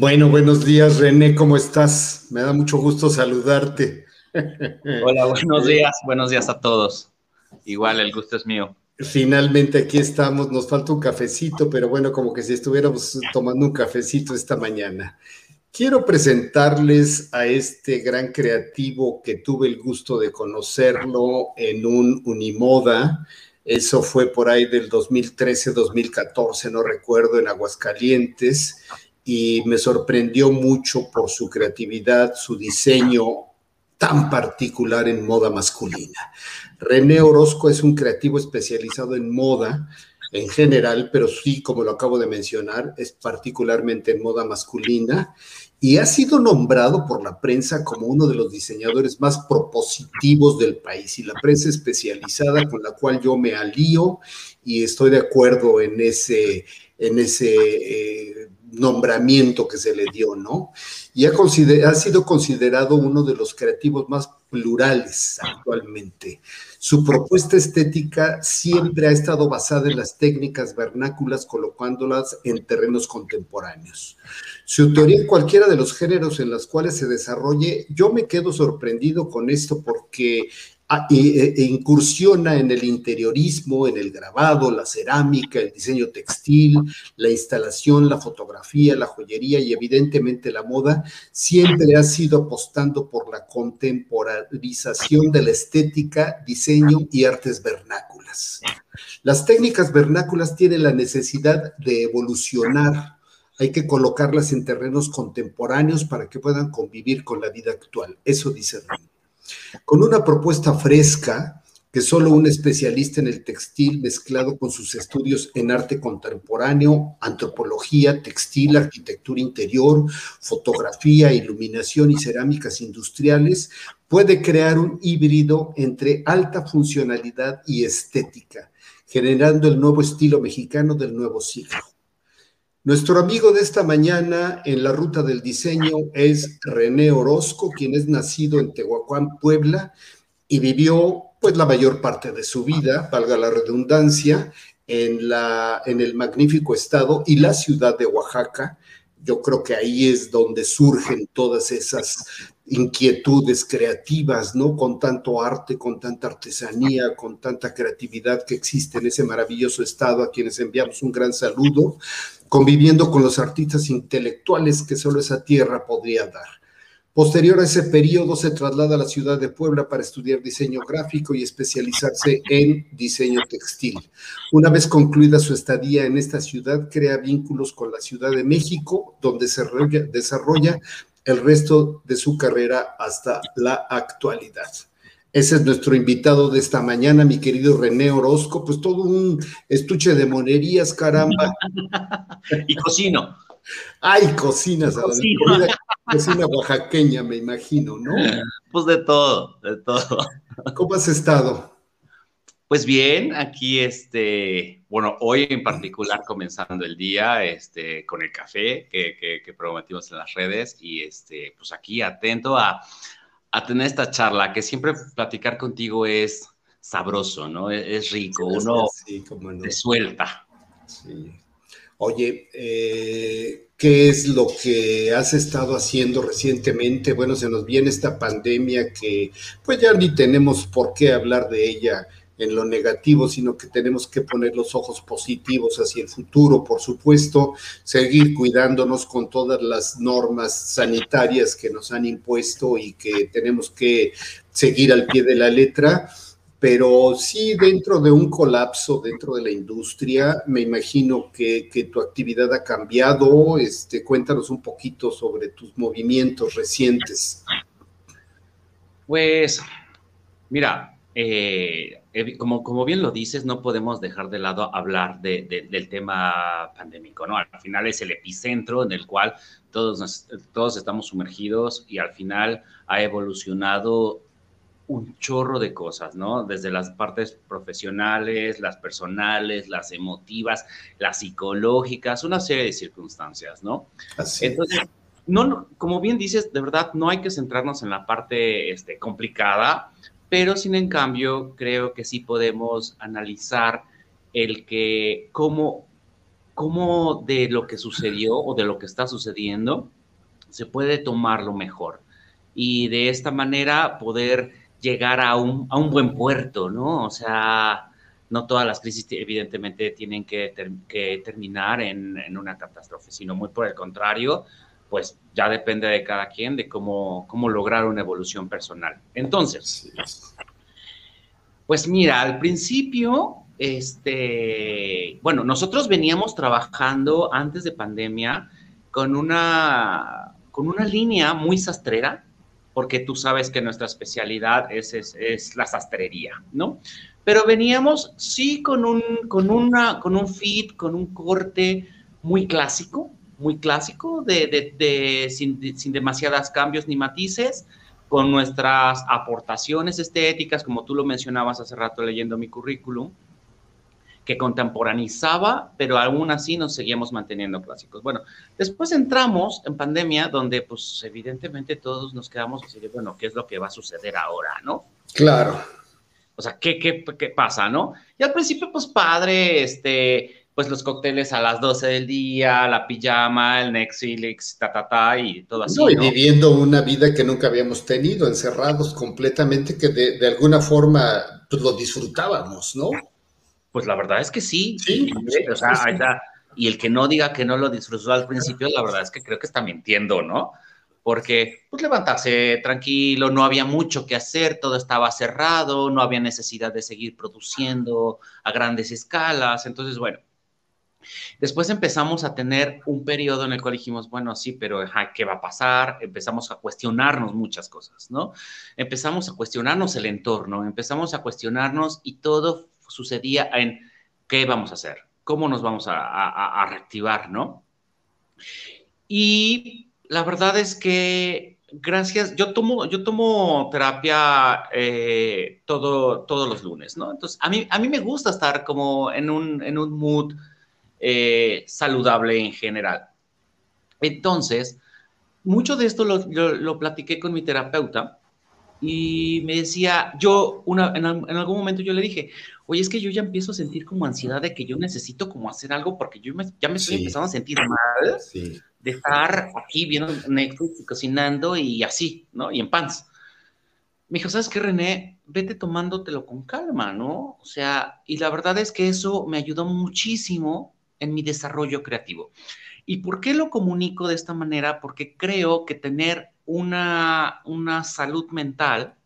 Bueno, buenos días, René, ¿cómo estás? Me da mucho gusto saludarte. Hola, buenos días, buenos días a todos. Igual, el gusto es mío. Finalmente aquí estamos, nos falta un cafecito, pero bueno, como que si estuviéramos tomando un cafecito esta mañana. Quiero presentarles a este gran creativo que tuve el gusto de conocerlo en un Unimoda. Eso fue por ahí del 2013, 2014, no recuerdo, en Aguascalientes y me sorprendió mucho por su creatividad, su diseño tan particular en moda masculina. René Orozco es un creativo especializado en moda en general, pero sí, como lo acabo de mencionar, es particularmente en moda masculina y ha sido nombrado por la prensa como uno de los diseñadores más propositivos del país y la prensa especializada con la cual yo me alío y estoy de acuerdo en ese, en ese eh, nombramiento que se le dio, ¿no? Y ha, sido considerado uno de los creativos más plurales actualmente. Su propuesta estética siempre ha estado basada en las técnicas vernáculas, colocándolas en terrenos contemporáneos. Su teoría en cualquiera de los géneros en los cuales se desarrolle, yo me quedo sorprendido con esto porque e, e, incursiona en el interiorismo, en el grabado, la cerámica, el diseño textil, la instalación, la fotografía, la joyería y evidentemente la moda, siempre ha sido apostando por la contemporanización de la estética, diseño y artes vernáculas. Las técnicas vernáculas tienen la necesidad de evolucionar hay que colocarlas en terrenos contemporáneos para que puedan convivir con la vida actual. Eso dice Ramón con una propuesta fresca que solo un especialista en el textil mezclado con sus estudios en arte contemporáneo, antropología, textil, arquitectura interior, fotografía, iluminación y cerámicas industriales puede crear un híbrido entre alta funcionalidad y estética, generando el nuevo estilo mexicano del nuevo siglo. Nuestro amigo de esta mañana en la ruta del diseño es René Orozco, quien es nacido en Tehuacán, Puebla, y vivió pues la mayor parte de su vida, valga la redundancia, en, la, en el magnífico estado y la ciudad de Oaxaca. Yo creo que ahí es donde surgen todas esas inquietudes creativas, ¿no? Con tanto arte, con tanta artesanía, con tanta creatividad que existe en ese maravilloso estado, a quienes enviamos un gran saludo conviviendo con los artistas intelectuales que solo esa tierra podría dar. Posterior a ese periodo se traslada a la ciudad de Puebla para estudiar diseño gráfico y especializarse en diseño textil. Una vez concluida su estadía en esta ciudad, crea vínculos con la Ciudad de México, donde se desarrolla el resto de su carrera hasta la actualidad. Ese es nuestro invitado de esta mañana, mi querido René Orozco. Pues todo un estuche de monerías, caramba. y cocino. Ay, cocinas, cocina. cocina oaxaqueña, me imagino, ¿no? Pues de todo, de todo. ¿Cómo has estado? Pues bien, aquí este, bueno, hoy en particular comenzando el día, este, con el café que, que, que prometimos en las redes y este, pues aquí atento a, a tener esta charla, que siempre platicar contigo es sabroso, ¿no? Es, rico, uno se suelta. Sí. Oye, eh, ¿qué es lo que has estado haciendo recientemente? Bueno, se nos viene esta pandemia que pues ya ni tenemos por qué hablar de ella en lo negativo, sino que tenemos que poner los ojos positivos hacia el futuro, por supuesto, seguir cuidándonos con todas las normas sanitarias que nos han impuesto y que tenemos que seguir al pie de la letra. Pero sí, dentro de un colapso dentro de la industria, me imagino que, que tu actividad ha cambiado. Este, cuéntanos un poquito sobre tus movimientos recientes. Pues, mira, eh, como, como bien lo dices, no podemos dejar de lado hablar del tema pandémico, ¿no? Al final es el epicentro en el cual todos, todos estamos sumergidos y al final ha evolucionado un chorro de cosas, ¿no? Desde las partes profesionales, las personales, las emotivas, las psicológicas, una serie de circunstancias, ¿no? Así. Entonces, no, como bien dices, de verdad no hay que centrarnos en la parte este, complicada, pero sin en cambio creo que sí podemos analizar el que cómo, cómo de lo que sucedió o de lo que está sucediendo se puede tomar lo mejor y de esta manera poder llegar a un, a un buen puerto, ¿no? O sea, no todas las crisis evidentemente tienen que, que terminar en, en, una catástrofe, sino muy por el contrario, pues ya depende de cada quien de cómo, cómo lograr una evolución personal. Entonces, pues mira, al principio, este, bueno, nosotros veníamos trabajando antes de pandemia con una, con una línea muy sastrera, porque tú sabes que nuestra especialidad es, es, es la sastrería, ¿no? Pero veníamos, sí, con un, con una, con un fit, con un corte muy clásico, muy clásico, de, de, de sin, sin, demasiadas cambios ni matices, con nuestras aportaciones estéticas, como tú lo mencionabas hace rato leyendo mi currículum, que contemporanizaba, pero aún así nos seguíamos manteniendo clásicos. Bueno, después entramos en pandemia, donde pues evidentemente todos nos quedamos así de, bueno, ¿qué es lo que va a suceder ahora, no? Claro. O sea, ¿qué, qué, qué pasa, no? Y al principio, pues padre, este, pues los cócteles a las 12 del día, la pijama, el Netflix, ta, ta, ta, y todo así. No, y viviendo una vida que nunca habíamos tenido, encerrados completamente, que de, de alguna forma pues, lo disfrutábamos, ¿no? Pues la verdad es que sí. sí o sea, sí. y el que no diga que no lo disfrutó al principio, la verdad es que creo que está mintiendo, ¿no? Porque, pues levantarse tranquilo, no había mucho que hacer, todo estaba cerrado, no había necesidad de seguir produciendo a grandes escalas. Entonces, bueno, Después empezamos a tener un periodo en el cual dijimos, bueno, sí, pero ¿qué va a pasar? Empezamos a cuestionarnos muchas cosas, ¿no? Empezamos a cuestionarnos el entorno, empezamos a cuestionarnos y todo sucedía en qué vamos a hacer, cómo nos vamos a, a, a reactivar, ¿no? Y la verdad es que gracias, yo tomo, yo tomo terapia eh, todo, todos los lunes, ¿no? Entonces, a mí, a mí me gusta estar como en un, en un mood eh, saludable en general. Entonces, mucho de esto lo, lo, lo, platiqué con mi terapeuta y me decía, yo una, en, en, algún momento yo le dije, oye, es que yo ya empiezo a sentir como ansiedad de que yo necesito como hacer algo porque yo me, ya me estoy sí. empezando a sentir mal sí. de estar aquí viendo Netflix y cocinando y así, ¿no? Y en pants. Me dijo, ¿sabes qué, René? Vete tomándotelo con calma, ¿no? O sea, y la verdad es que eso me ayudó muchísimo en mi desarrollo creativo. ¿Y por qué lo comunico de esta manera? Porque creo que tener una, una salud mental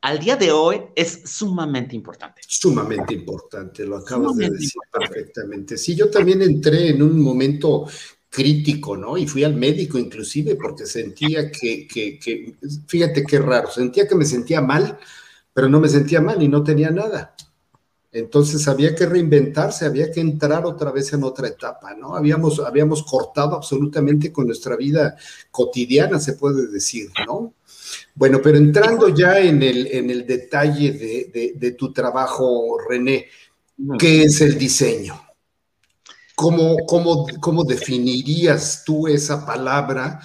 al día de hoy es sumamente importante. Sumamente importante, lo acabas sumamente de decir importante. perfectamente. Sí, yo también entré en un momento crítico, ¿no? Y fui al médico inclusive porque sentía que, que, que, fíjate qué raro, sentía que me sentía mal, pero no me sentía mal y no tenía nada. Entonces había que reinventarse, había que entrar otra vez en otra etapa, ¿no? Habíamos, habíamos cortado absolutamente con nuestra vida cotidiana, se puede decir, ¿no? Bueno, pero entrando ya en el, en el detalle de, de, de tu trabajo, René, ¿qué es el diseño? ¿Cómo, cómo, ¿Cómo definirías tú esa palabra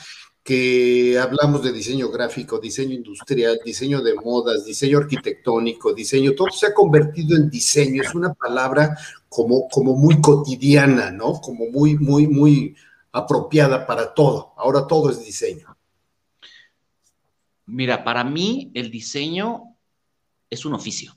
que hablamos de diseño gráfico, diseño industrial, diseño de modas, diseño arquitectónico, diseño, todo se ha convertido en diseño, es una palabra como, como muy cotidiana, ¿no? Como muy, muy, muy apropiada para todo. Ahora todo es diseño. Mira, para mí el diseño es un oficio.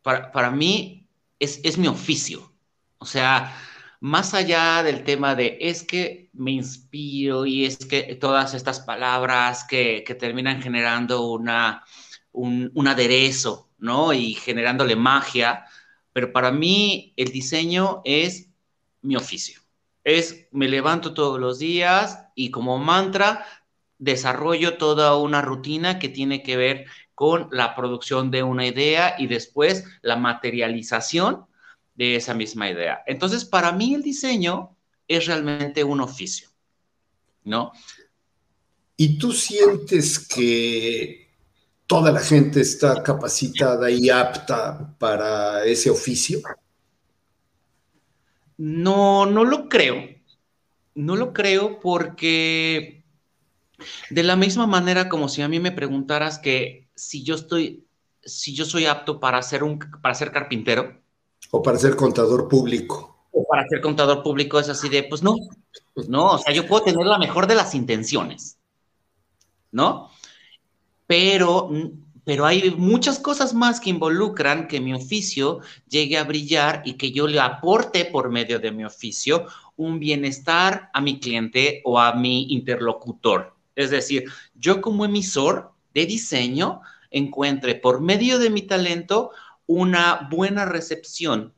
Para, para mí es, es mi oficio. O sea, más allá del tema de es que me inspiro y es que todas estas palabras que, que terminan generando una, un, un, aderezo, ¿no? Y generándole magia, pero para mí el diseño es mi oficio. Es, me levanto todos los días y como mantra desarrollo toda una rutina que tiene que ver con la producción de una idea y después la materialización de esa misma idea. Entonces, para mí el diseño es realmente un oficio, ¿no? ¿Y tú sientes que toda la gente está capacitada y apta para ese oficio? No, no lo creo. No lo creo porque de la misma manera como si a mí me preguntaras que si yo estoy, si yo soy apto para ser un, para ser carpintero, O para ser contador público. O para ser contador público es así de, pues no, no, o sea, yo puedo tener la mejor de las intenciones, ¿no? Pero, pero hay muchas cosas más que involucran que mi oficio llegue a brillar y que yo le aporte por medio de mi oficio un bienestar a mi cliente o a mi interlocutor. Es decir, yo como emisor de diseño encuentre por medio de mi talento una buena recepción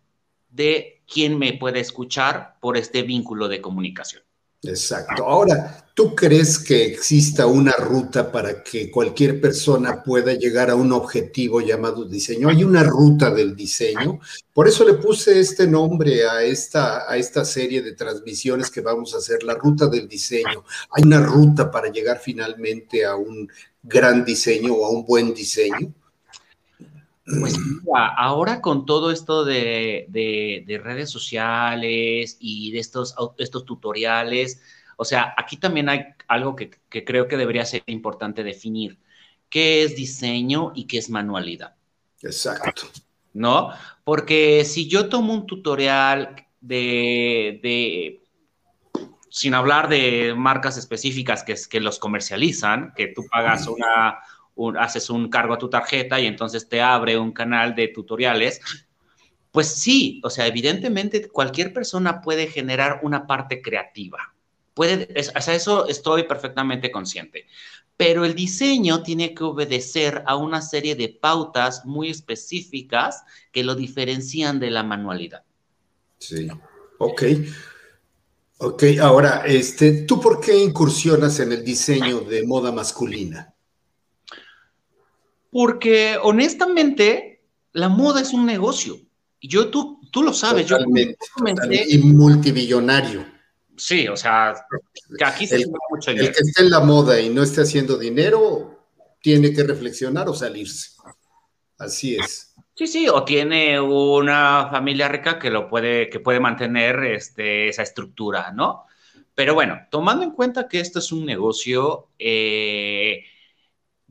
de quien me puede escuchar por este vínculo de comunicación. Exacto. Ahora, ¿tú crees que exista una ruta para que cualquier persona pueda llegar a un objetivo llamado diseño? Hay una ruta del diseño. Por eso le puse este nombre a esta, a esta serie de transmisiones que vamos a hacer, la ruta del diseño. Hay una ruta para llegar finalmente a un gran diseño o a un buen diseño. Pues ahora con todo esto de, redes sociales y de estos, estos tutoriales, o sea, aquí también hay algo que, creo que debería ser importante definir. ¿Qué es diseño y qué es manualidad? Exacto. ¿No? Porque si yo tomo un tutorial de, de sin hablar de marcas específicas que, que los comercializan, que tú pagas una, haces un cargo a tu tarjeta y entonces te abre un canal de tutoriales. Pues sí, o sea, evidentemente cualquier persona puede generar una parte creativa. Puede, o sea, eso estoy perfectamente consciente. Pero el diseño tiene que obedecer a una serie de pautas muy específicas que lo diferencian de la manualidad. Sí, ok. Ok, ahora, este, ¿tú por qué incursionas en el diseño de moda masculina? Porque honestamente, la moda es un negocio. Y yo, tú, tú lo sabes. Totalmente, y multibillonario. Sí, o sea, que aquí se el, mucho dinero. El que esté en la moda y no esté haciendo dinero, tiene que reflexionar o salirse. Así es. Sí, sí, o tiene una familia rica que lo puede, que puede mantener este, esa estructura, ¿no? Pero bueno, tomando en cuenta que esto es un negocio, eh,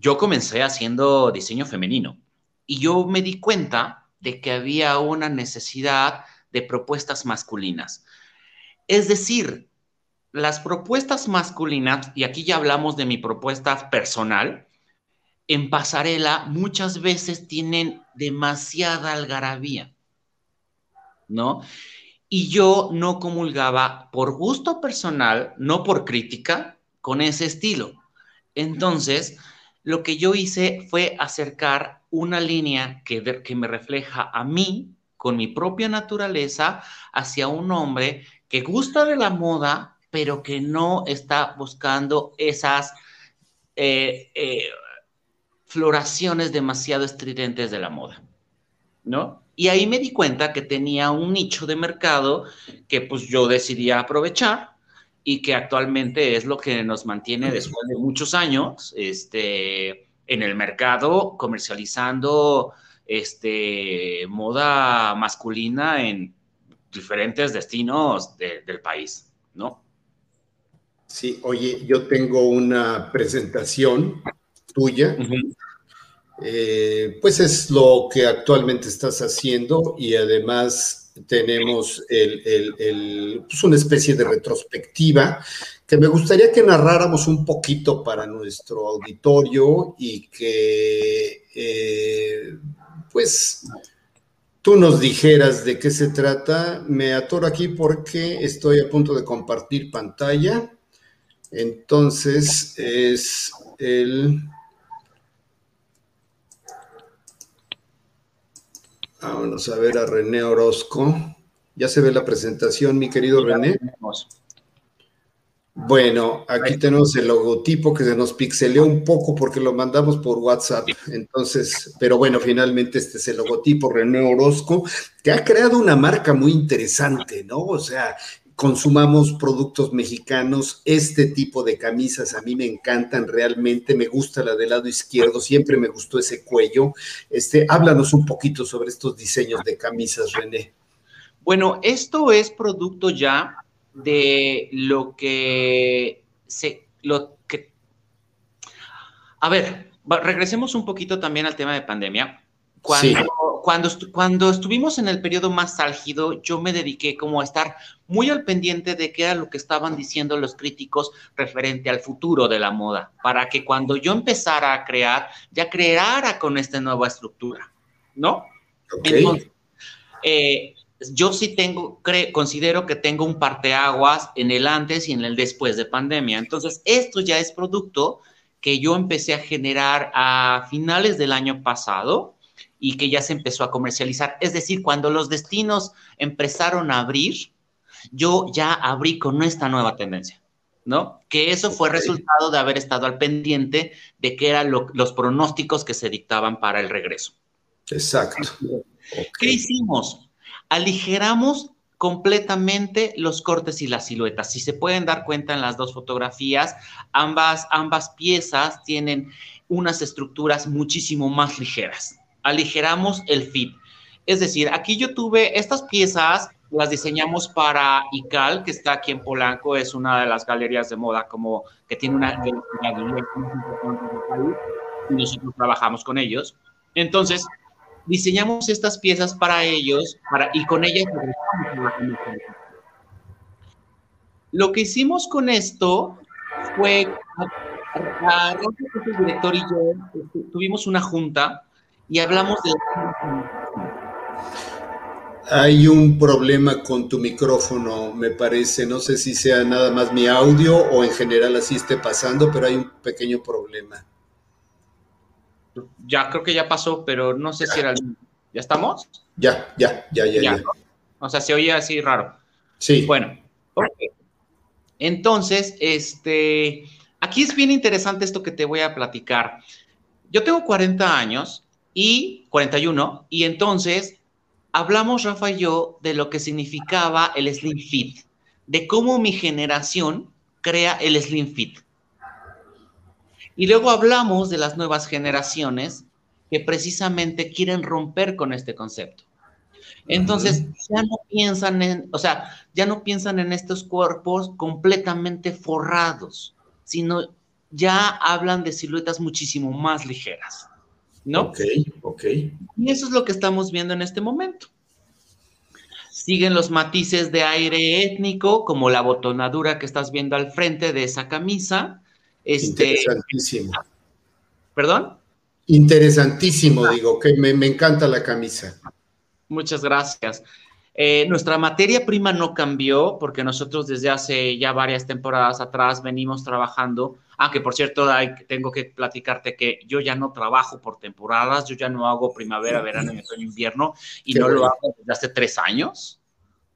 yo comencé haciendo diseño femenino y yo me di cuenta de que había una necesidad de propuestas masculinas. Es decir, las propuestas masculinas, y aquí ya hablamos de mi propuesta personal, en pasarela muchas veces tienen demasiada algarabía, ¿no? Y yo no comulgaba por gusto personal, no por crítica, con ese estilo. Entonces, lo que yo hice fue acercar una línea que, me refleja a mí, con mi propia naturaleza, hacia un hombre que gusta de la moda, pero que no está buscando esas eh, eh, floraciones demasiado estridentes de la moda, ¿no? Y ahí me di cuenta que tenía un nicho de mercado que pues yo decidí aprovechar y que actualmente es lo que nos mantiene después de muchos años este, en el mercado comercializando este, moda masculina en diferentes destinos del país, ¿no? Sí, oye, yo tengo una presentación tuya. Eh, pues es lo que actualmente estás haciendo y además tenemos el, pues una especie de retrospectiva que me gustaría que narráramos un poquito para nuestro auditorio y que eh, pues tú nos dijeras de qué se trata. Me atoro aquí porque estoy a punto de compartir pantalla. Entonces es el... Vámonos a ver a René Orozco. Ya se ve la presentación, mi querido René. Bueno, aquí tenemos el logotipo que se nos pixeleó un poco porque lo mandamos por WhatsApp. Entonces, pero bueno, finalmente este es el logotipo René Orozco, que ha creado una marca muy interesante, ¿no? O sea, consumamos productos mexicanos. Este tipo de camisas a mí me encantan realmente. Me gusta la del lado izquierdo, siempre me gustó ese cuello. Este, háblanos un poquito sobre estos diseños de camisas, René. Bueno, esto es producto ya de lo que se, lo que, a ver, regresemos un poquito también al tema de pandemia. Cuando, cuando, cuando estuvimos en el periodo más álgido, yo me dediqué como a estar muy al pendiente de qué era lo que estaban diciendo los críticos referente al futuro de la moda, para que cuando yo empezara a crear, ya creara con esta nueva estructura, ¿no? Entonces, eh, yo sí tengo, considero que tengo un parteaguas en el antes y en el después de pandemia. Entonces, esto ya es producto que yo empecé a generar a finales del año pasado y que ya se empezó a comercializar. Es decir, cuando los destinos empezaron a abrir, yo ya abrí con esta nueva tendencia, ¿no? Que eso fue resultado de haber estado al pendiente de qué eran los pronósticos que se dictaban para el regreso. Exacto. ¿Qué hicimos? Aligeramos completamente los cortes y las siluetas. Si se pueden dar cuenta en las dos fotografías, ambas, ambas piezas tienen unas estructuras muchísimo más ligeras. Aligeramos el fit. Es decir, aquí yo tuve estas piezas, las diseñamos para ICAL, que está aquí en Polanco, es una de las galerías de moda como que tiene una y nosotros trabajamos con ellos. Entonces, diseñamos estas piezas para ellos para, y con ellas lo que hicimos con esto fue, el director y yo este, tuvimos una junta y hablamos de... Hay un problema con tu micrófono, me parece. No sé si sea nada más mi audio o en general así esté pasando, pero hay un pequeño problema. Ya creo que ya pasó, pero no sé si era el ¿Ya estamos? Ya, ya, ya, ya, ya. O sea, se oía así raro. Sí. Bueno, entonces, este, aquí es bien interesante esto que te voy a platicar. Yo tengo 40 años y 41, y entonces hablamos, Rafa y yo, de lo que significaba el Slim Fit, de cómo mi generación crea el Slim Fit. Y luego hablamos de las nuevas generaciones que precisamente quieren romper con este concepto. Entonces, ya no piensan en, o sea, ya no piensan en estos cuerpos completamente forrados, sino ya hablan de siluetas muchísimo más ligeras, ¿no? Ok, ok. Y eso es lo que estamos viendo en este momento. Siguen los matices de aire étnico, como la botonadura que estás viendo al frente de esa camisa, este, Interesantísimo. ¿Perdón? Interesantísimo, digo, que me, encanta la camisa. Muchas gracias. Eh, nuestra materia prima no cambió porque nosotros desde hace ya varias temporadas atrás venimos trabajando, aunque por cierto tengo que platicarte que yo ya no trabajo por temporadas, yo ya no hago primavera, verano, otoño, invierno y no lo hago desde hace tres años.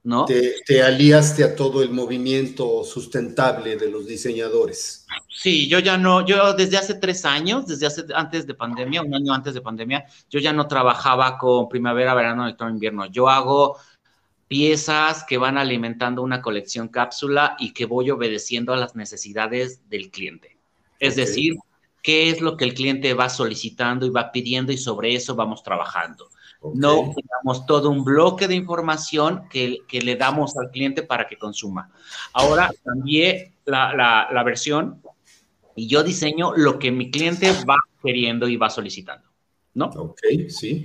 ¿no? Te, aliaste a todo el movimiento sustentable de los diseñadores. Sí, yo ya no, yo desde hace tres años, desde hace antes de pandemia, un año antes de pandemia, yo ya no trabajaba con primavera, verano, otoño, invierno. Yo hago piezas que van alimentando una colección cápsula y que voy obedeciendo a las necesidades del cliente. Es decir, qué es lo que el cliente va solicitando y va pidiendo y sobre eso vamos trabajando. No tenemos todo un bloque de información que, le damos al cliente para que consuma. Ahora cambié la, la, versión y yo diseño lo que mi cliente va queriendo y va solicitando, ¿no? Ok, sí.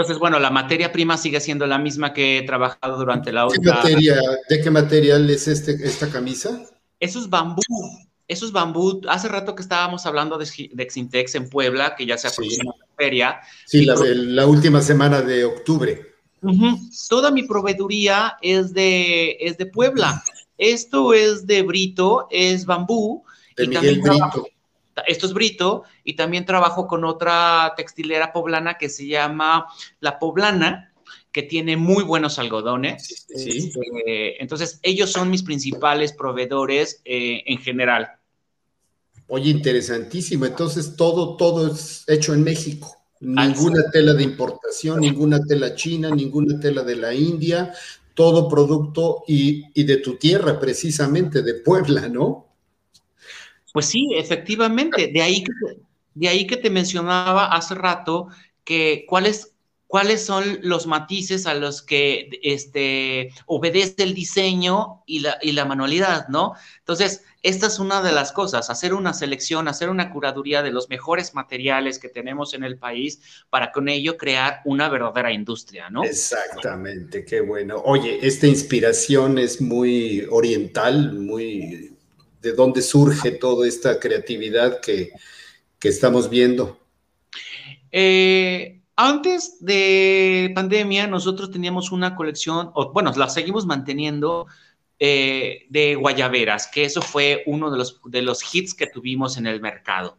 Entonces, bueno, la materia prima sigue siendo la misma que he trabajado durante la otra. ¿De qué material es este, esta camisa? Eso es bambú. Eso es bambú. Hace rato que estábamos hablando de, de Xintex en Puebla, que ya se aproxima la feria. Sí, la, última semana de octubre. Toda mi proveeduría es de, es de Puebla. Esto es de Brito, es bambú. De Miguel Brito. Esto es Brito y también trabajo con otra textilera poblana que se llama La Poblana, que tiene muy buenos algodones. Sí. Este, entonces, ellos son mis principales proveedores eh, en general. Oye, interesantísimo. Entonces, todo, todo es hecho en México. Ninguna tela de importación, ninguna tela china, ninguna tela de la India, todo producto y, de tu tierra, precisamente, de Puebla, ¿no? Pues sí, efectivamente. De ahí que, de ahí que te mencionaba hace rato que cuál es cuáles son los matices a los que este, obedece el diseño y la, y la manualidad, ¿no? Entonces, esta es una de las cosas, hacer una selección, hacer una curaduría de los mejores materiales que tenemos en el país para con ello crear una verdadera industria, ¿no? Exactamente, qué bueno. Oye, esta inspiración es muy oriental, muy... ¿De dónde surge toda esta creatividad que, que estamos viendo? Eh, antes de pandemia, nosotros teníamos una colección, o bueno, la seguimos manteniendo eh, de guayaberas, que eso fue uno de los, de los hits que tuvimos en el mercado.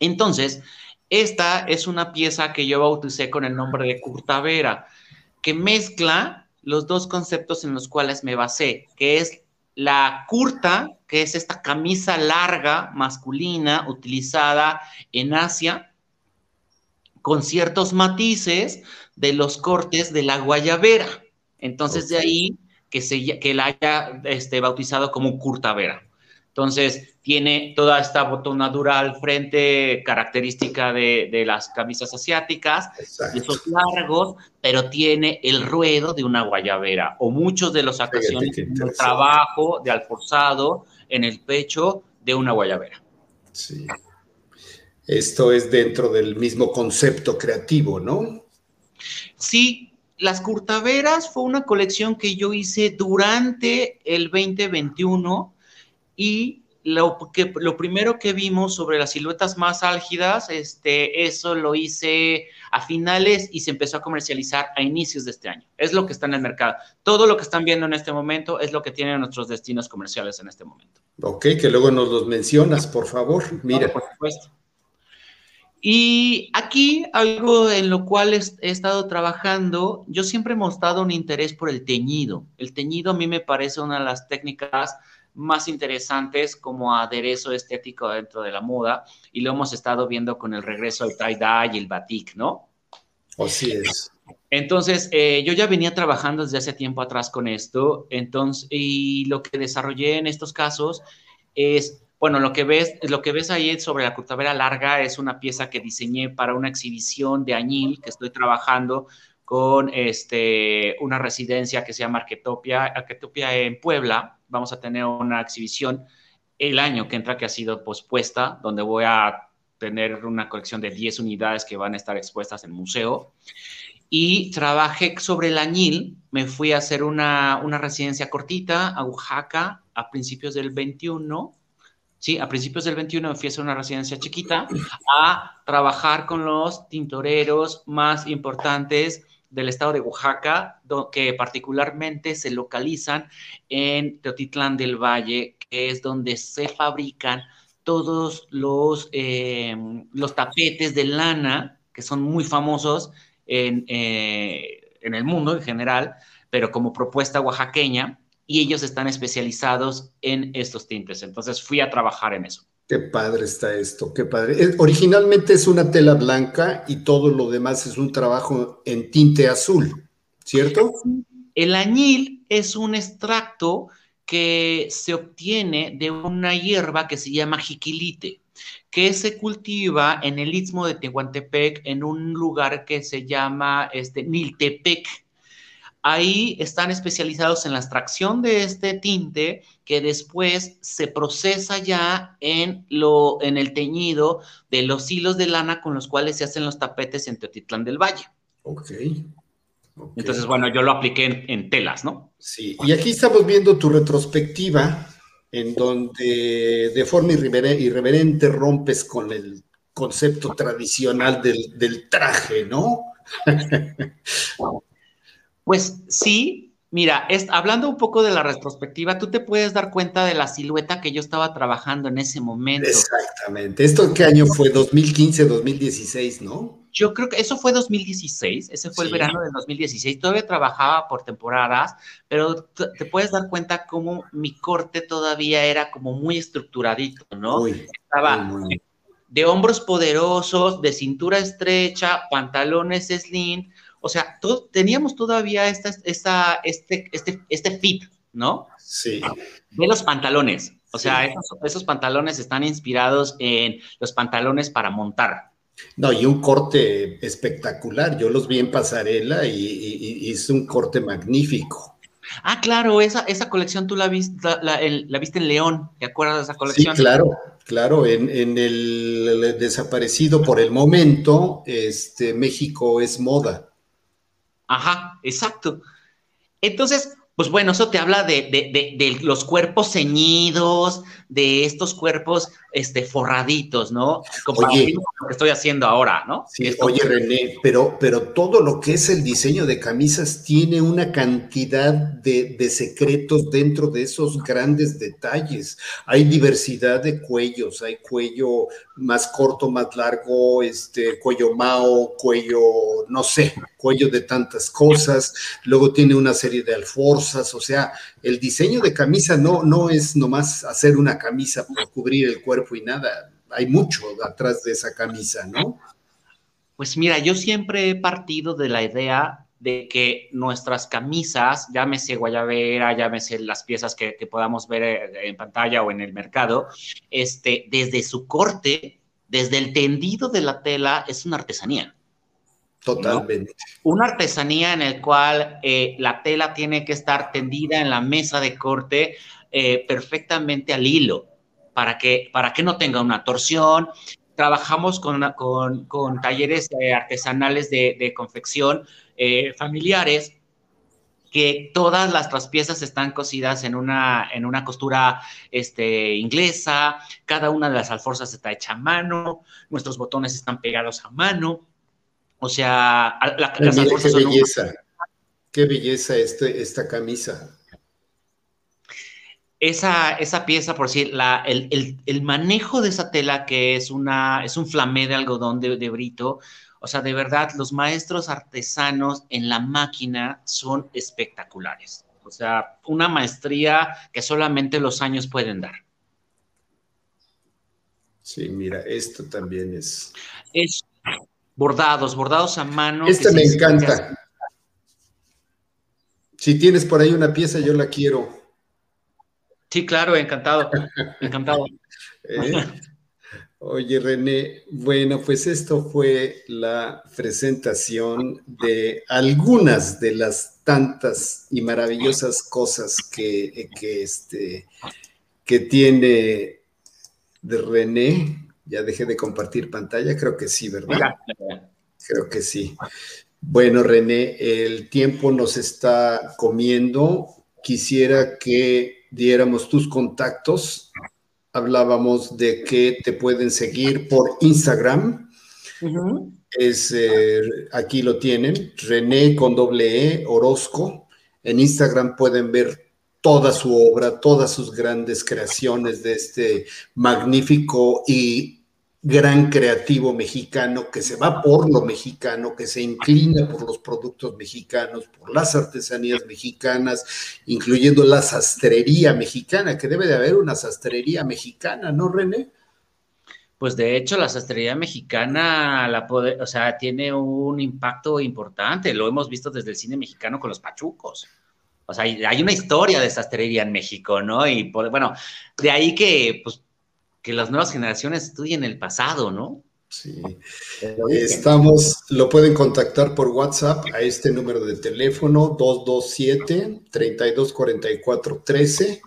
Entonces, esta es una pieza que yo bauticé con el nombre de curtavera, que mezcla los dos conceptos en los cuales me basé, que es la curta, que es esta camisa larga masculina utilizada en Asia, con ciertos matices de los cortes de la guayabera. Entonces, de ahí que, se, que la haya este, bautizado como curtavera. Entonces, tiene toda esta botonadura al frente, característica de, las camisas asiáticas, esos largos, pero tiene el ruedo de una guayabera, o muchos de los ocasiones, el trabajo de alforzado en el pecho de una guayabera. Sí. Esto es dentro del mismo concepto creativo, ¿no? Sí, las curtaveras fue una colección que yo hice durante el 2021 y lo, que, lo primero que vimos sobre las siluetas más álgidas, este, eso lo hice a finales y se empezó a comercializar a inicios de este año. Es lo que está en el mercado. Todo lo que están viendo en este momento es lo que tienen nuestros destinos comerciales en este momento. Ok, que luego nos los mencionas, por favor. Mira. por supuesto. Y aquí algo en lo cual he, estado trabajando, yo siempre he mostrado un interés por el teñido. El teñido a mí me parece una de las técnicas más interesantes como aderezo estético dentro de la moda y lo hemos estado viendo con el regreso al tie-dye y el batik, ¿no? Así es. Entonces, eh, yo ya venía trabajando desde hace tiempo atrás con esto, entonces, y lo que desarrollé en estos casos es bueno, lo que ves, lo que ves ahí sobre la curtavera larga es una pieza que diseñé para una exhibición de añil que estoy trabajando con este, una residencia que se llama Arquetopia, Arquetopia en Puebla. Vamos a tener una exhibición el año que entra que ha sido pospuesta, donde voy a tener una colección de 10 unidades que van a estar expuestas en museo. Y trabajé sobre el añil, me fui a hacer una, una residencia cortita a Oaxaca a principios del 21 ¿sí? A principios del 21 me fui a una residencia chiquita a trabajar con los tintoreros más importantes del estado de Oaxaca, que particularmente se localizan en Teotitlán del Valle, que es donde se fabrican todos los, eh, los tapetes de lana, que son muy famosos en, eh, en el mundo en general, pero como propuesta oaxaqueña, y ellos están especializados en estos tintes. Entonces fui a trabajar en eso. Qué padre está esto, qué padre. Originalmente es una tela blanca y todo lo demás es un trabajo en tinte azul, ¿cierto? El añil es un extracto que se obtiene de una hierba que se llama jiquilite, que se cultiva en el istmo de Tehuantepec, en un lugar que se llama este, Niltepec Ahí están especializados en la extracción de este tinte que después se procesa ya en, lo, en el teñido de los hilos de lana con los cuales se hacen los tapetes en Teotitlán del Valle. Ok. Entonces, bueno, yo lo apliqué en, telas, ¿no? Sí, y aquí estamos viendo tu retrospectiva en donde de forma irreverente rompes con el concepto tradicional del, del traje, ¿no? Pues sí, mira, hablando un poco de la retrospectiva, tú te puedes dar cuenta de la silueta que yo estaba trabajando en ese momento. Exactamente. ¿Esto qué año fue? 2015, 2016, ¿no? Yo creo que eso fue 2016, ese fue el verano de 2016. Todavía trabajaba por temporadas, pero te puedes dar cuenta cómo mi corte todavía era como muy estructuradito, ¿no? Estaba de hombros poderosos, de cintura estrecha, pantalones slim, o sea, teníamos todavía esta, esta, este, este, este fit, ¿no? Sí. De los pantalones. O sea, esos, pantalones están inspirados en los pantalones para montar, No, y un corte espectacular. Yo los vi en pasarela y, es un corte magnífico. Ah, claro, esa, esa colección tú la viste, la, viste en León, ¿te acuerdas de esa colección? Sí, claro, claro, en, el, desaparecido por el momento, este, México es moda. Ajá, exacto. Entonces, pues bueno, eso te habla de, los cuerpos ceñidos, de estos cuerpos este, forraditos, ¿no? Como lo que estoy haciendo ahora, ¿no? Sí, oye, René, pero, pero todo lo que es el diseño de camisas tiene una cantidad de, secretos dentro de esos grandes detalles. Hay diversidad de cuellos, hay cuello más corto, más largo, este, cuello mao, cuello, no sé, cuello de tantas cosas. Luego tiene una serie de alforzas, o sea, el diseño de camisa no, no es nomás hacer una camisa por cubrir el cuerpo y nada. Hay mucho atrás de esa camisa, ¿no? Pues mira, yo siempre he partido de la idea de que nuestras camisas, llámese guayabera, llámese las piezas que, podamos ver eh, en pantalla o en el mercado, este, desde su corte, desde el tendido de la tela, es una artesanía. Totalmente. Una artesanía en el cual eh, la tela tiene que estar tendida en la mesa de corte eh, perfectamente al hilo para que, para que no tenga una torsión. Trabajamos con, con, talleres eh, artesanales de, confección familiares que todas las piezas están cosidas en una, en una costura este, inglesa, cada una de las alforzas está hecha a mano, nuestros botones están pegados a mano, o sea, la, las qué belleza, qué belleza este, esta camisa. Esa, esa pieza, por decir, la, el, manejo de esa tela que es, una, es un flamé de algodón de, de brito, o sea, de verdad, los maestros artesanos en la máquina son espectaculares. O sea, una maestría que solamente los años pueden dar. Sí, mira, esto también es. Es bordados, bordados a mano. Este me encanta. Si tienes por ahí una pieza, yo la quiero. Sí, claro, encantado, encantado. ¿Eh? Oye, René, bueno, pues esto fue la presentación de algunas de las tantas y maravillosas cosas que, que, este, que tiene de René ya dejé de compartir pantalla, creo que sí, ¿verdad? Creo que sí. Bueno, René, el tiempo nos está comiendo. Quisiera que diéramos tus contactos. Hablábamos de que te pueden seguir por Instagram. Es eh, aquí lo tienen, René con doble E, Orozco. En Instagram pueden ver toda su obra, todas sus grandes creaciones de este magnífico y gran creativo mexicano que se va por lo mexicano, que se inclina por los productos mexicanos, por las artesanías mexicanas, incluyendo la sastrería mexicana, que debe de haber una sastrería mexicana, ¿no, René? Pues de hecho la sastrería mexicana la o sea, tiene un impacto importante, lo hemos visto desde el cine mexicano con los pachucos. O sea, hay una historia de sastrería en México, ¿no? Y bueno, de ahí que, pues, que las nuevas generaciones estudien el pasado, ¿no? Sí. Estamos, lo pueden contactar por WhatsApp a este número de teléfono 227-3244-13.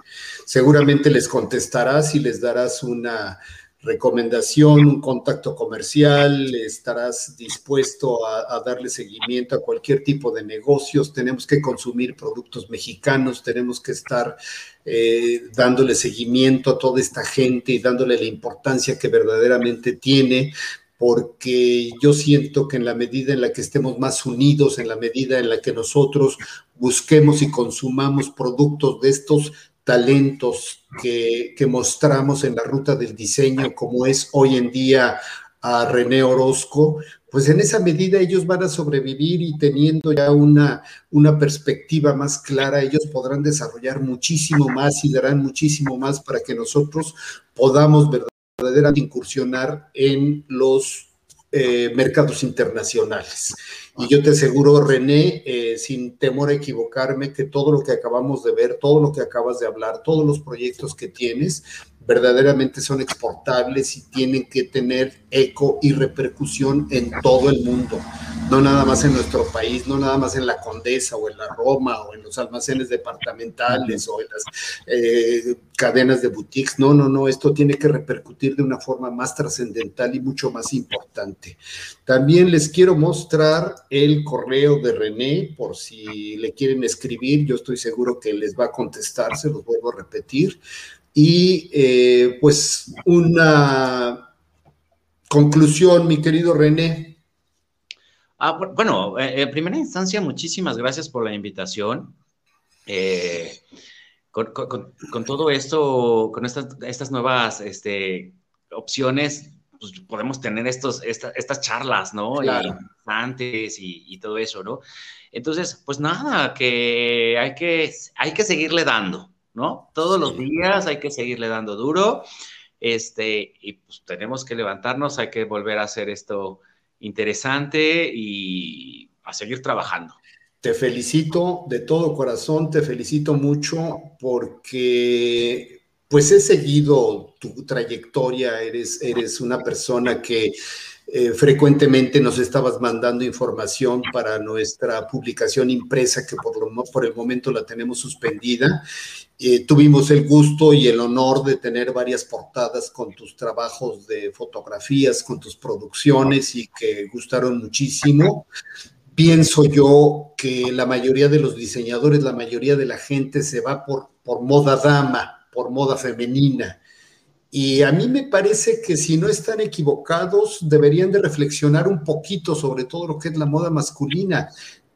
Seguramente les contestarás y les darás una recomendación, un contacto comercial, estarás dispuesto a, darle seguimiento a cualquier tipo de negocios, tenemos que consumir productos mexicanos, tenemos que estar eh, dándole seguimiento a toda esta gente y dándole la importancia que verdaderamente tiene, porque yo siento que en la medida en la que estemos más unidos, en la medida en la que nosotros busquemos y consumamos productos de estos talentos que, mostramos en la ruta del diseño, como es hoy en día a René Orozco, pues en esa medida ellos van a sobrevivir y teniendo ya una, una perspectiva más clara, ellos podrán desarrollar muchísimo más y darán muchísimo más para que nosotros podamos verdaderamente incursionar en los eh, mercados internacionales. Y yo te aseguro, René, eh, sin temor a equivocarme, que todo lo que acabamos de ver, todo lo que acabas de hablar, todos los proyectos que tienes, verdaderamente son exportables y tienen que tener eco y repercusión en todo el mundo, no nada más en nuestro país, no nada más en la Condesa o en la Roma o en los almacenes departamentales o en las eh, cadenas de boutiques, no, no, no, esto tiene que repercutir de una forma más trascendental y mucho más importante. También les quiero mostrar el correo de René por si le quieren escribir, yo estoy seguro que les va a contestar, se los vuelvo a repetir. Y eh, pues una conclusión, mi querido René. Ah, bueno, eh, en primera instancia, muchísimas gracias por la invitación. Eh, con, todo esto, con estas, estas nuevas este, opciones, pues podemos tener estos, estas charlas, ¿no? Antes y, y, todo eso, ¿no? Entonces, pues nada, que hay que, hay que seguirle dando. ¿No? Todos los días hay que seguirle dando duro, este, y pues tenemos que levantarnos, hay que volver a hacer esto interesante y a seguir trabajando. Te felicito de todo corazón, te felicito mucho porque pues he seguido tu trayectoria, eres, eres una persona que eh, frecuentemente nos estabas mandando información para nuestra publicación impresa, que por, lo, por el momento la tenemos suspendida. Eh, tuvimos el gusto y el honor de tener varias portadas con tus trabajos de fotografías, con tus producciones y que gustaron muchísimo. Pienso yo que la mayoría de los diseñadores, la mayoría de la gente se va por, por moda dama, por moda femenina y a mí me parece que si no están equivocados, deberían de reflexionar un poquito sobre todo lo que es la moda masculina.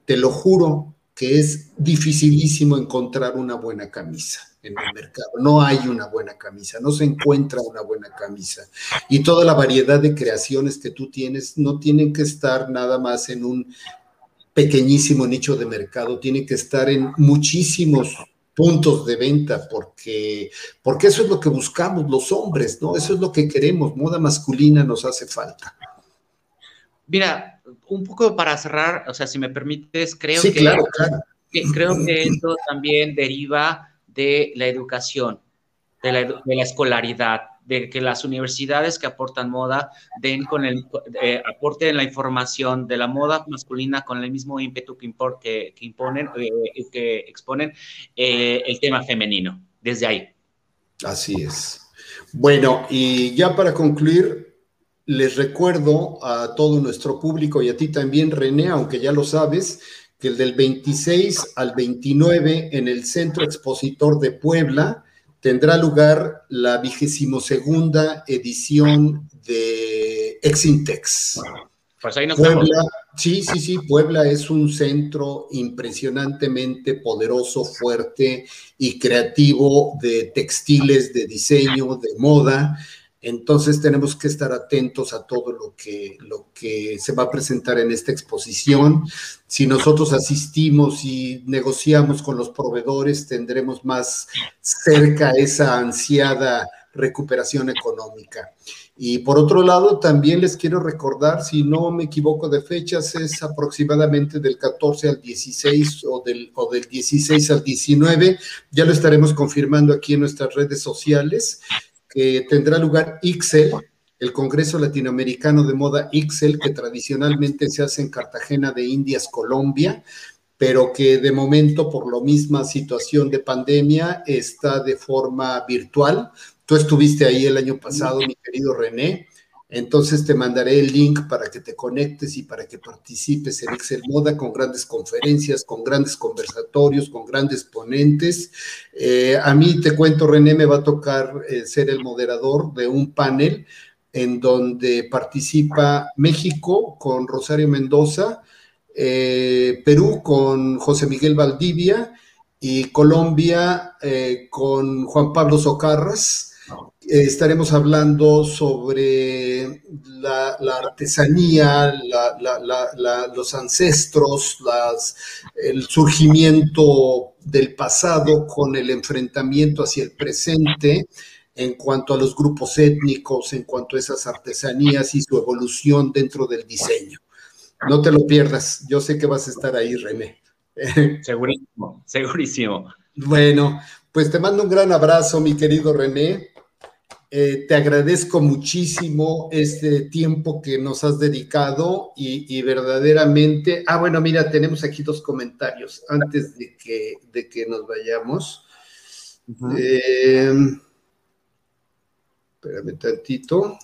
Te lo juro que es dificilísimo encontrar una buena camisa en el mercado. No hay una buena camisa, no se encuentra una buena camisa. Y toda la variedad de creaciones que tú tienes no tienen que estar nada más en un pequeñísimo nicho de mercado, tienen que estar en muchísimos puntos de venta, porque, porque eso es lo que buscamos los hombres, ¿no? Eso es lo que queremos, moda masculina nos hace falta. Mira, un poco para cerrar, o sea, si me permites, creo que, claro, claro. que creo que esto también deriva de la educación, de la, de la escolaridad, de que las universidades que aportan moda den con el, eh, aporten la información de la moda masculina con el mismo ímpetu que, que, imponen, eh, que exponen eh, el tema femenino, desde ahí. Así es. Bueno, y ya para concluir, les recuerdo a todo nuestro público y a ti también, René, aunque ya lo sabes, que el del 26 al 29 en el Centro Expositor de Puebla, tendrá lugar la vigésimo segunda edición de Exintex. Pues ahí nos Puebla, sí, sí, sí, Puebla es un centro impresionantemente poderoso, fuerte y creativo de textiles, de diseño, de moda. Entonces tenemos que estar atentos a todo lo que, lo que se va a presentar en esta exposición. Si nosotros asistimos y negociamos con los proveedores, tendremos más cerca esa ansiada recuperación económica. Y por otro lado, también les quiero recordar, si no me equivoco de fechas, es aproximadamente del 14 al 16 o del, o del 16 al 19. Ya lo estaremos confirmando aquí en nuestras redes sociales que tendrá lugar IXEL, el Congreso Latinoamericano de Moda IXEL, que tradicionalmente se hace en Cartagena de Indias, Colombia, pero que de momento, por la misma situación de pandemia, está de forma virtual. Tú estuviste ahí el año pasado, mi querido René. Entonces te mandaré el link para que te conectes y para que participes en Excel Moda con grandes conferencias, con grandes conversatorios, con grandes ponentes. Eh, a mí te cuento, René, me va a tocar eh, ser el moderador de un panel en donde participa México con Rosario Mendoza, eh, Perú con José Miguel Valdivia y Colombia con Juan Pablo Socarras. Eh, estaremos hablando sobre la, artesanía, los ancestros, el surgimiento del pasado con el enfrentamiento hacia el presente en cuanto a los grupos étnicos, en cuanto a esas artesanías y su evolución dentro del diseño. No te lo pierdas, yo sé que vas a estar ahí, René. Segurísimo, segurísimo. Bueno, pues te mando un gran abrazo, mi querido René. Eh, te agradezco muchísimo este tiempo que nos has dedicado y, verdaderamente, ah, bueno, mira, tenemos aquí dos comentarios antes de que, de que nos vayamos. Eh, espérame tantito.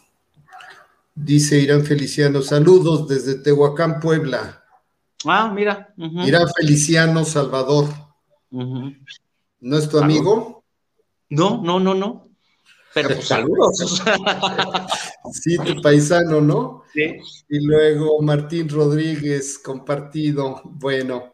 Dice Irán Feliciano, saludos desde Tehuacán, Puebla. Ah, mira. Irán Feliciano, Salvador. ¿No es tu amigo? No, no, no, no. Pero pues, saludos. Sí, tu paisano, ¿no? Sí. Y luego Martín Rodríguez, compartido. Bueno,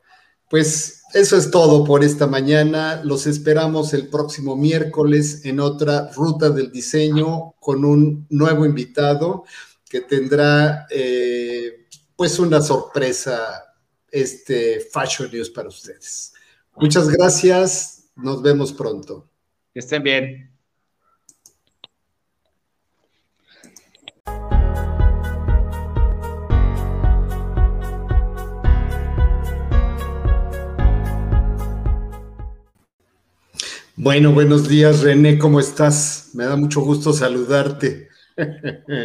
pues eso es todo por esta mañana. Los esperamos el próximo miércoles en otra ruta del diseño con un nuevo invitado que tendrá eh, pues una sorpresa este Fashion News para ustedes. Muchas gracias. Nos vemos pronto. Que estén bien. Bueno, buenos días, René, ¿cómo estás? Me da mucho gusto saludarte.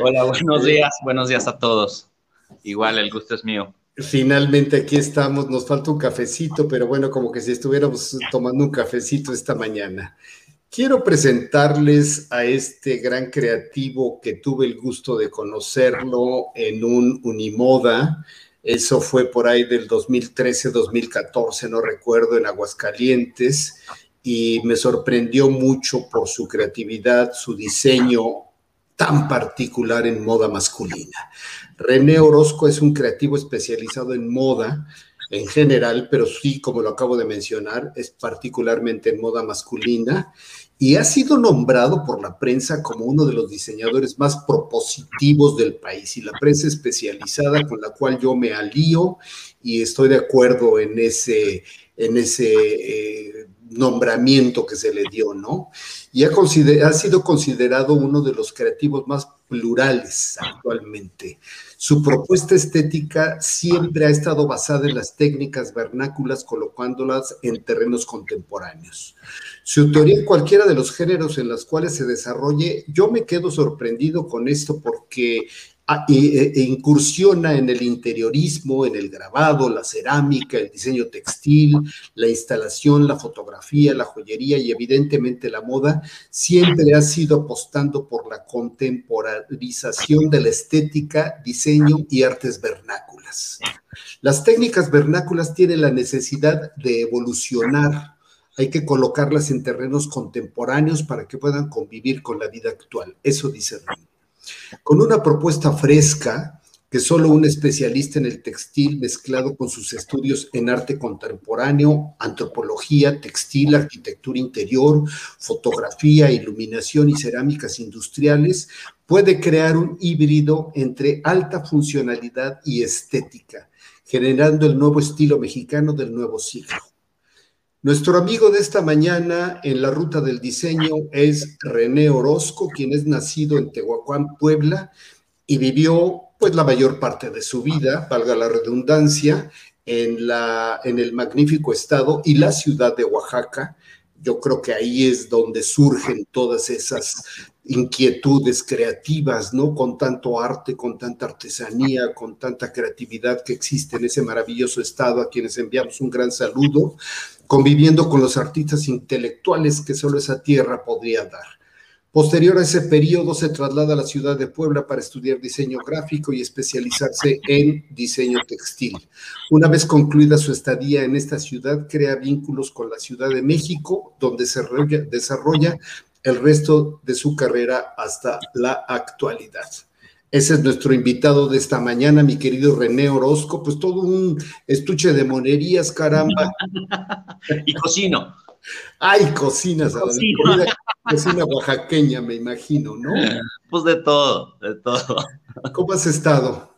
Hola, buenos días, buenos días a todos. Igual, el gusto es mío. Finalmente aquí estamos, nos falta un cafecito, pero bueno, como que si estuviéramos tomando un cafecito esta mañana. Quiero presentarles a este gran creativo que tuve el gusto de conocerlo en un Unimoda. Eso fue por ahí del 2013, 2014, no recuerdo, en Aguascalientes y me sorprendió mucho por su creatividad, su diseño tan particular en moda masculina. René Orozco es un creativo especializado en moda en general, pero sí, como lo acabo de mencionar, es particularmente en moda masculina y ha sido nombrado por la prensa como uno de los diseñadores más propositivos del país y la prensa especializada con la cual yo me alío y estoy de acuerdo en ese, en ese eh, nombramiento que se le dio, ¿no? Y ha, sido considerado uno de los creativos más plurales actualmente. Su propuesta estética siempre ha estado basada en las técnicas vernáculas, colocándolas en terrenos contemporáneos. Su autoría en cualquiera de los géneros en los cuales se desarrolle, yo me quedo sorprendido con esto porque e, e, incursiona en el interiorismo, en el grabado, la cerámica, el diseño textil, la instalación, la fotografía, la joyería y evidentemente la moda, siempre ha sido apostando por la contemporanización de la estética, diseño y artes vernáculas. Las técnicas vernáculas tienen la necesidad de evolucionar hay que colocarlas en terrenos contemporáneos para que puedan convivir con la vida actual. Eso dice Rin con una propuesta fresca que solo un especialista en el textil mezclado con sus estudios en arte contemporáneo, antropología, textil, arquitectura interior, fotografía, iluminación y cerámicas industriales puede crear un híbrido entre alta funcionalidad y estética, generando el nuevo estilo mexicano del nuevo siglo. Nuestro amigo de esta mañana en la ruta del diseño es René Orozco, quien es nacido en Tehuacán, Puebla, y vivió pues la mayor parte de su vida, valga la redundancia, en, la, en el magnífico estado y la ciudad de Oaxaca. Yo creo que ahí es donde surgen todas esas inquietudes creativas, ¿no? Con tanto arte, con tanta artesanía, con tanta creatividad que existe en ese maravilloso estado, a quienes enviamos un gran saludo conviviendo con los artistas intelectuales que solo esa tierra podría dar. Posterior a ese periodo se traslada a la ciudad de Puebla para estudiar diseño gráfico y especializarse en diseño textil. Una vez concluida su estadía en esta ciudad, crea vínculos con la Ciudad de México, donde se desarrolla el resto de su carrera hasta la actualidad. Ese es nuestro invitado de esta mañana, mi querido René Orozco. Pues todo un estuche de monerías, caramba. y cocino. Ay, cocinas, cocina. cocina oaxaqueña, me imagino, ¿no? Pues de todo, de todo. ¿Cómo has estado?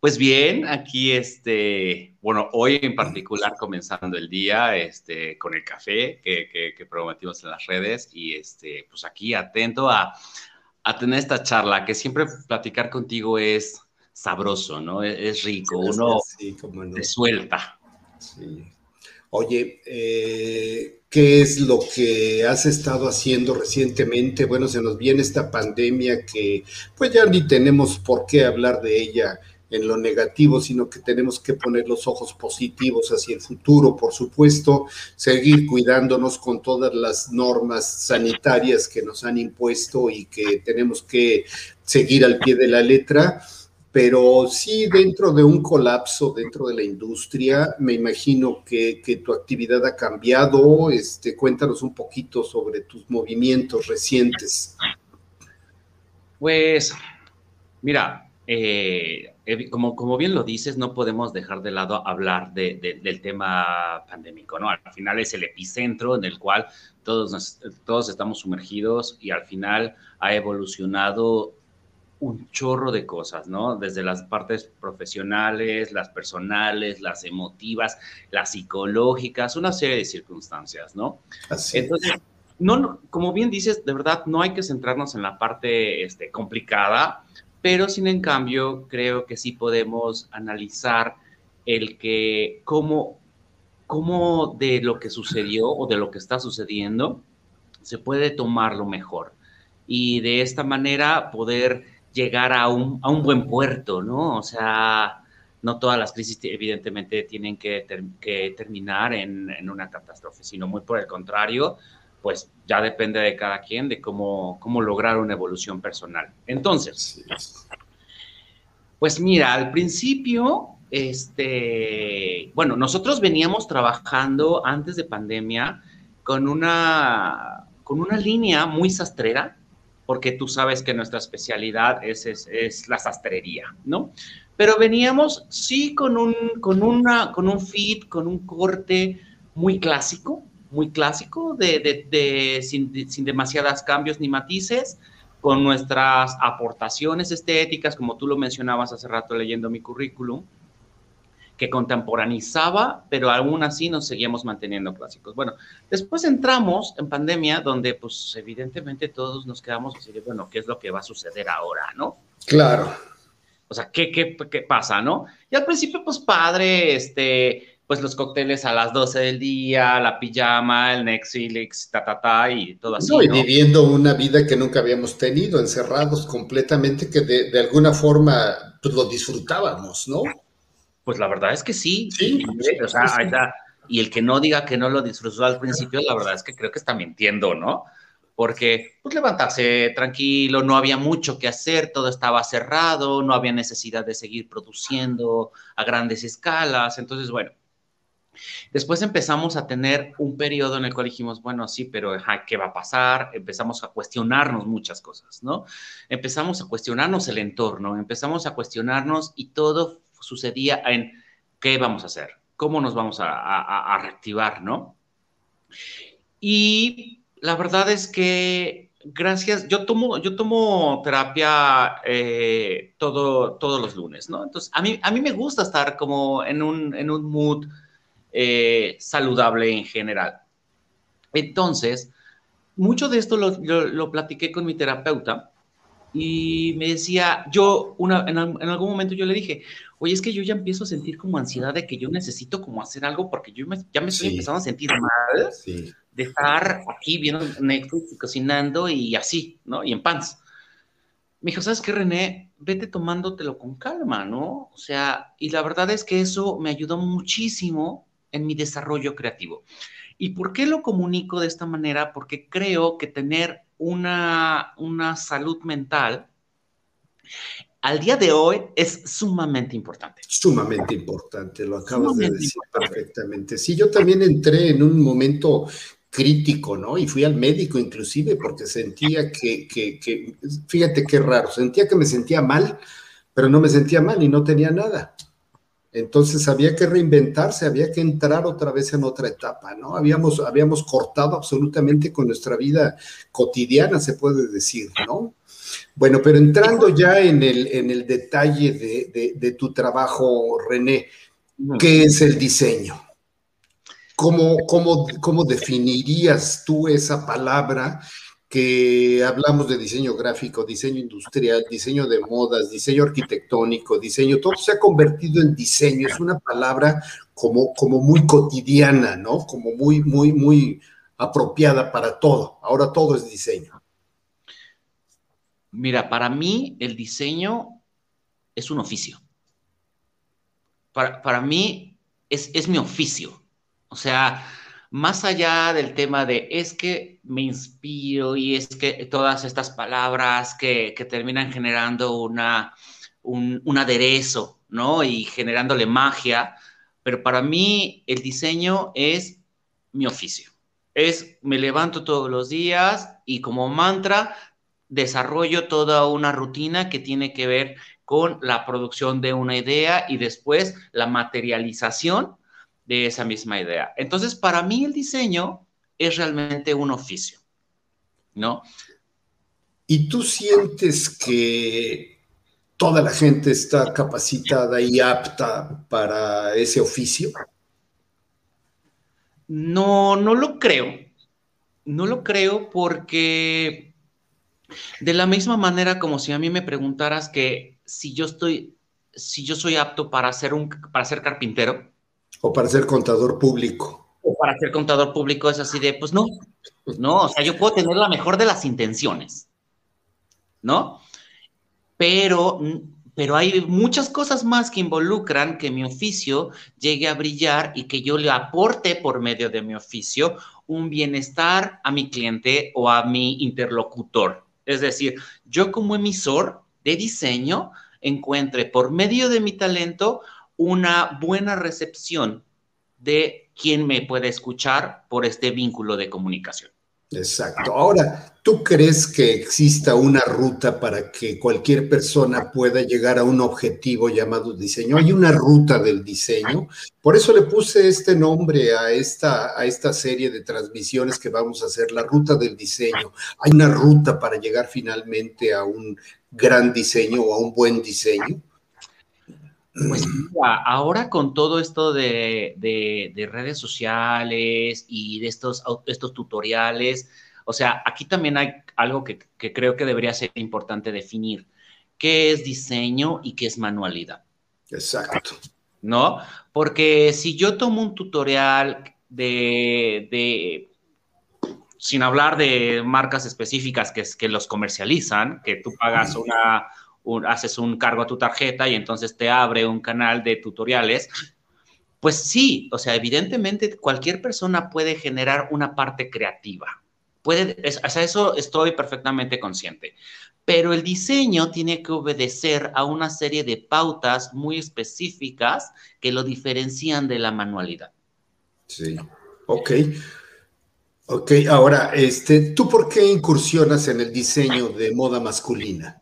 Pues bien, aquí este, bueno, hoy en particular comenzando el día, este, con el café que, que, que prometimos en las redes y este, pues aquí atento a, a tener esta charla, que siempre platicar contigo es sabroso, ¿no? Es, rico, uno se suelta. Oye, eh, qué es lo que has estado haciendo recientemente. Bueno, se nos viene esta pandemia que pues ya ni tenemos por qué hablar de ella en lo negativo, sino que tenemos que poner los ojos positivos hacia el futuro, por supuesto, seguir cuidándonos con todas las normas sanitarias que nos han impuesto y que tenemos que seguir al pie de la letra pero sí dentro de un colapso dentro de la industria, me imagino que, tu actividad ha cambiado. Este, cuéntanos un poquito sobre tus movimientos recientes. Pues, mira, eh, como, como bien lo dices, no podemos dejar de lado hablar del tema pandémico, ¿no? Al final es el epicentro en el cual todos, todos estamos sumergidos y al final ha evolucionado un chorro de cosas, ¿no? Desde las partes profesionales, las personales, las emotivas, las psicológicas, una serie de circunstancias, ¿no? Así Entonces, no, como bien dices, de verdad no hay que centrarnos en la parte este, complicada, pero sin en cambio creo que sí podemos analizar el que cómo, cómo de lo que sucedió o de lo que está sucediendo se puede tomar lo mejor y de esta manera poder llegar a un, a un buen puerto, ¿no? O sea, no todas las crisis evidentemente tienen que, que terminar en, en, una catástrofe, sino muy por el contrario, pues ya depende de cada quien de cómo, cómo lograr una evolución personal. Entonces, pues mira, al principio, este, bueno, nosotros veníamos trabajando antes de pandemia con una, con una línea muy sastrera, porque tú sabes que nuestra especialidad es, es, la sastrería, ¿no? Pero veníamos, sí, con un, con una, con un fit, con un corte muy clásico, muy clásico, de, de, sin, sin demasiados cambios ni matices, con nuestras aportaciones estéticas, como tú lo mencionabas hace rato leyendo mi currículum, que contemporanizaba, pero aún así nos seguíamos manteniendo clásicos. Bueno, después entramos en pandemia, donde pues evidentemente todos nos quedamos así bueno, ¿qué es lo que va a suceder ahora, no? Claro. O sea, ¿qué, qué, qué pasa, no? Y al principio, pues padre, este, pues los cócteles a las 12 del día, la pijama, el Netflix, ta, ta, ta, y todo así. No, y viviendo una vida que nunca habíamos tenido, encerrados completamente, que de, de alguna forma pues, lo disfrutábamos, ¿no? Pues la verdad es que sí. Sí. O sea, y el que no diga que no lo disfrutó al principio, la verdad es que creo que está mintiendo, ¿no? Porque, pues levantarse tranquilo, no había mucho que hacer, todo estaba cerrado, no había necesidad de seguir produciendo a grandes escalas. Entonces, bueno, Después empezamos a tener un periodo en el cual dijimos, bueno, sí, pero ¿qué va a pasar? Empezamos a cuestionarnos muchas cosas, ¿no? Empezamos a cuestionarnos el entorno, empezamos a cuestionarnos y todo sucedía en qué vamos a hacer, cómo nos vamos a, reactivar, ¿no? Y la verdad es que gracias, yo tomo, yo tomo terapia eh, todo, todos los lunes, ¿no? Entonces, a mí, a mí me gusta estar como en un, en un mood eh, saludable en general. Entonces, mucho de esto lo, lo platiqué con mi terapeuta y me decía, yo una, en, algún momento yo le dije, oye, es que yo ya empiezo a sentir como ansiedad de que yo necesito como hacer algo porque yo ya me estoy empezando a sentir mal de estar aquí viendo Netflix y cocinando y así, ¿no? Y en pants. Me dijo, ¿sabes qué, René? Vete tomándotelo con calma, ¿no? O sea, y la verdad es que eso me ayudó muchísimo en mi desarrollo creativo. ¿Y por qué lo comunico de esta manera? Porque creo que tener una, una salud mental al día de hoy es sumamente importante. Sumamente importante, lo acabas de decir perfectamente. Sí, yo también entré en un momento crítico, ¿no? Y fui al médico inclusive porque sentía que, que, que, fíjate qué raro, sentía que me sentía mal, pero no me sentía mal y no tenía nada. Entonces había que reinventarse, había que entrar otra vez en otra etapa, ¿no? Habíamos, habíamos cortado absolutamente con nuestra vida cotidiana, se puede decir, ¿no? Bueno, pero entrando ya en el, en el detalle de, tu trabajo, René, ¿qué es el diseño? ¿Cómo, cómo, cómo definirías tú esa palabra que hablamos de diseño gráfico, diseño industrial, diseño de modas, diseño arquitectónico, diseño, todo se ha convertido en diseño, es una palabra como, como muy cotidiana, ¿no? Como muy, muy, muy apropiada para todo. Ahora todo es diseño. Mira, para mí el diseño es un oficio. Para, para mí es, es mi oficio. O sea, más allá del tema de es que me inspiro y es que todas estas palabras que, terminan generando una, un, un, aderezo, ¿no? Y generándole magia, pero para mí el diseño es mi oficio. Es, me levanto todos los días y como mantra desarrollo toda una rutina que tiene que ver con la producción de una idea y después la materialización de esa misma idea. Entonces, para mí el diseño es realmente un oficio, ¿no? ¿Y tú sientes que toda la gente está capacitada y apta para ese oficio? No, no lo creo. No lo creo porque de la misma manera como si a mí me preguntaras que si yo estoy, si yo soy apto para ser un, para ser carpintero, o para ser contador público. O para ser contador público es así de, pues no, no, o sea, yo puedo tener la mejor de las intenciones, ¿no? Pero, pero hay muchas cosas más que involucran que mi oficio llegue a brillar y que yo le aporte por medio de mi oficio un bienestar a mi cliente o a mi interlocutor. Es decir, yo como emisor de diseño encuentre por medio de mi talento una buena recepción de quien me puede escuchar por este vínculo de comunicación. Exacto. Ahora, ¿tú crees que exista una ruta para que cualquier persona pueda llegar a un objetivo llamado diseño? Hay una ruta del diseño. Por eso le puse este nombre a esta, a esta serie de transmisiones que vamos a hacer, la ruta del diseño. Hay una ruta para llegar finalmente a un gran diseño o a un buen diseño. Pues ahora con todo esto de, redes sociales y de estos, estos tutoriales, o sea, aquí también hay algo que, creo que debería ser importante definir. ¿Qué es diseño y qué es manualidad? Exacto. ¿No? Porque si yo tomo un tutorial de, de sin hablar de marcas específicas que, que los comercializan, que tú pagas una, haces un cargo a tu tarjeta y entonces te abre un canal de tutoriales. Pues sí, o sea, evidentemente cualquier persona puede generar una parte creativa. Puede, o sea, eso estoy perfectamente consciente. Pero el diseño tiene que obedecer a una serie de pautas muy específicas que lo diferencian de la manualidad. Sí, ok. Ok, ahora, este, ¿tú por qué incursionas en el diseño de moda masculina?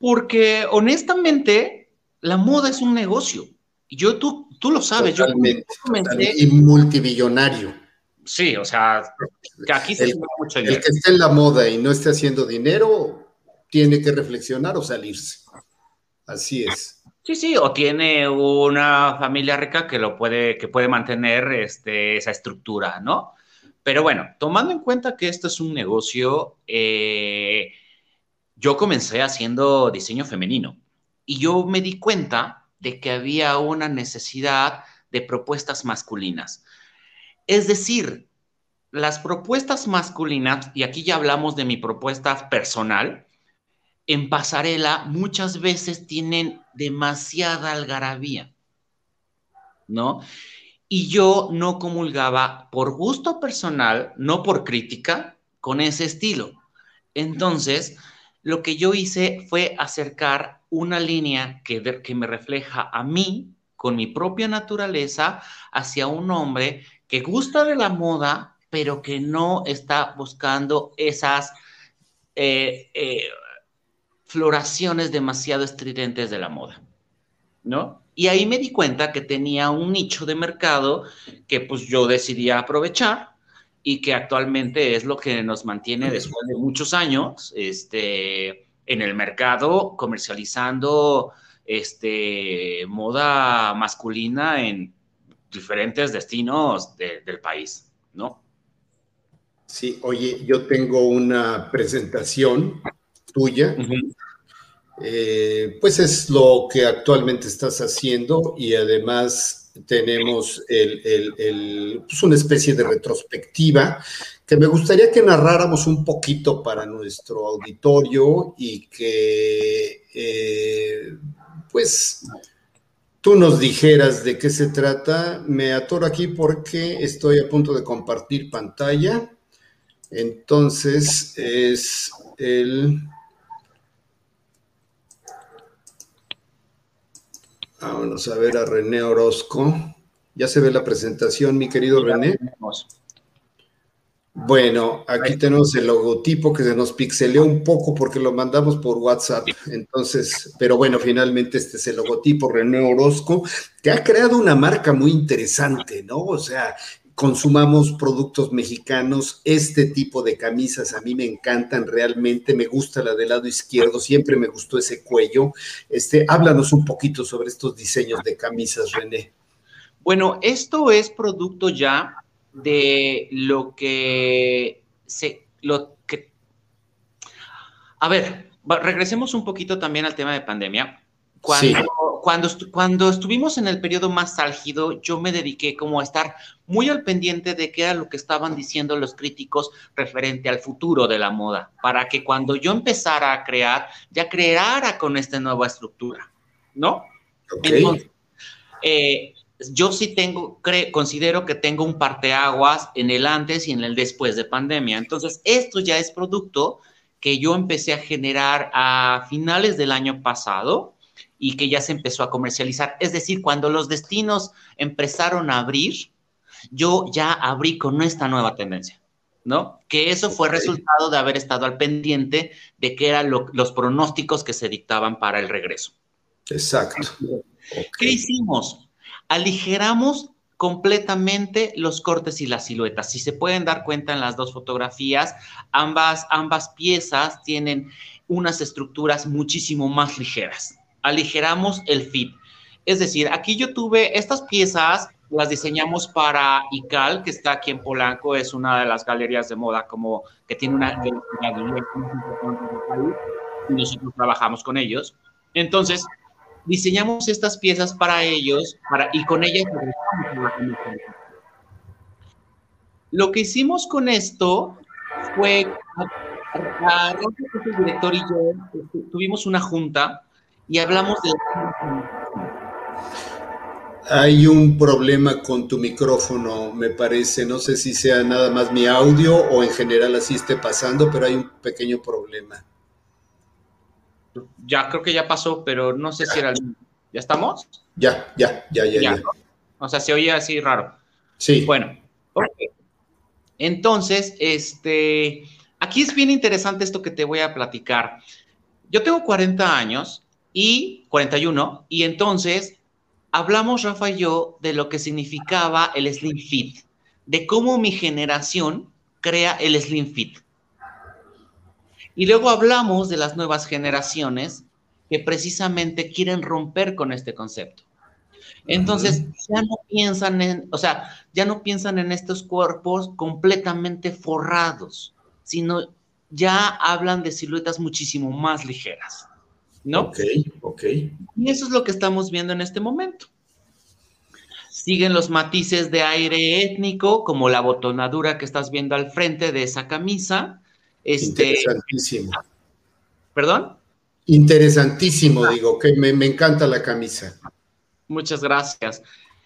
Porque honestamente, la moda es un negocio. Yo, tú, tú lo sabes. Totalmente, y multibillonario. Sí, o sea, que aquí se el, mucho dinero. El que esté en la moda y no esté haciendo dinero, tiene que reflexionar o salirse. Así es. Sí, sí, o tiene una familia rica que lo puede, que puede mantener este, esa estructura, ¿no? Pero bueno, tomando en cuenta que esto es un negocio, eh, yo comencé haciendo diseño femenino y yo me di cuenta de que había una necesidad de propuestas masculinas. Es decir, las propuestas masculinas, y aquí ya hablamos de mi propuesta personal, en pasarela muchas veces tienen demasiada algarabía, ¿no? Y yo no comulgaba por gusto personal, no por crítica, con ese estilo. Entonces, lo que yo hice fue acercar una línea que, me refleja a mí, con mi propia naturaleza, hacia un hombre que gusta de la moda, pero que no está buscando esas eh, eh, floraciones demasiado estridentes de la moda, ¿no? Y ahí me di cuenta que tenía un nicho de mercado que pues yo decidí aprovechar y que actualmente es lo que nos mantiene después de muchos años este, en el mercado comercializando este, moda masculina en diferentes destinos del país, ¿no? Sí, oye, yo tengo una presentación tuya. Eh, pues es lo que actualmente estás haciendo y además tenemos el, pues una especie de retrospectiva que me gustaría que narráramos un poquito para nuestro auditorio y que, eh, pues, tú nos dijeras de qué se trata. Me atoro aquí porque estoy a punto de compartir pantalla. Entonces, es el... Vamos a ver a René Orozco. Ya se ve la presentación, mi querido René. Bueno, aquí tenemos el logotipo que se nos pixeleó un poco porque lo mandamos por WhatsApp. Entonces, pero bueno, finalmente este es el logotipo René Orozco, que ha creado una marca muy interesante, ¿no? O sea, consumamos productos mexicanos, este tipo de camisas a mí me encantan realmente, me gusta la del lado izquierdo, siempre me gustó ese cuello. Este, háblanos un poquito sobre estos diseños de camisas, René. Bueno, esto es producto ya de lo que se, lo que, a ver, regresemos un poquito también al tema de pandemia. Cuando, cuando, cuando estuvimos en el periodo más álgido, yo me dediqué como a estar muy al pendiente de qué era lo que estaban diciendo los críticos referente al futuro de la moda, para que cuando yo empezara a crear, ya creara con esta nueva estructura, ¿no? Entonces, eh, yo sí tengo, considero que tengo un parteaguas en el antes y en el después de pandemia. Entonces, esto ya es producto que yo empecé a generar a finales del año pasado y que ya se empezó a comercializar. Es decir, cuando los destinos empezaron a abrir, yo ya abrí con esta nueva tendencia, ¿no? Que eso fue resultado de haber estado al pendiente de qué eran los pronósticos que se dictaban para el regreso. Exacto. ¿Qué hicimos? Aligeramos completamente los cortes y las siluetas. Si se pueden dar cuenta en las dos fotografías, ambas, ambas piezas tienen unas estructuras muchísimo más ligeras aligeramos el fit. Es decir, aquí yo tuve estas piezas, las diseñamos para ICAL, que está aquí en Polanco, es una de las galerías de moda como que tiene una y nosotros trabajamos con ellos. Entonces, diseñamos estas piezas para ellos para, y con ellas lo que hicimos con esto fue, el director y yo tuvimos una junta y hablamos de... Hay un problema con tu micrófono, me parece. No sé si sea nada más mi audio o en general así esté pasando, pero hay un pequeño problema. Ya, creo que ya pasó, pero no sé si era el ¿Ya estamos? Ya, ya, ya, ya. ya. O sea, se oía así raro. Sí. Bueno, entonces, este, aquí es bien interesante esto que te voy a platicar. Yo tengo 40 años y 41, y entonces hablamos, Rafa y yo, de lo que significaba el Slim Fit, de cómo mi generación crea el Slim Fit. Y luego hablamos de las nuevas generaciones que precisamente quieren romper con este concepto. Entonces, ya no piensan en, o sea, ya no piensan en estos cuerpos completamente forrados, sino ya hablan de siluetas muchísimo más ligeras. ¿No? Ok, ok. Y eso es lo que estamos viendo en este momento. Siguen los matices de aire étnico, como la botonadura que estás viendo al frente de esa camisa. Este, Interesantísimo. ¿Perdón? Interesantísimo, digo, que me, me encanta la camisa. Muchas gracias.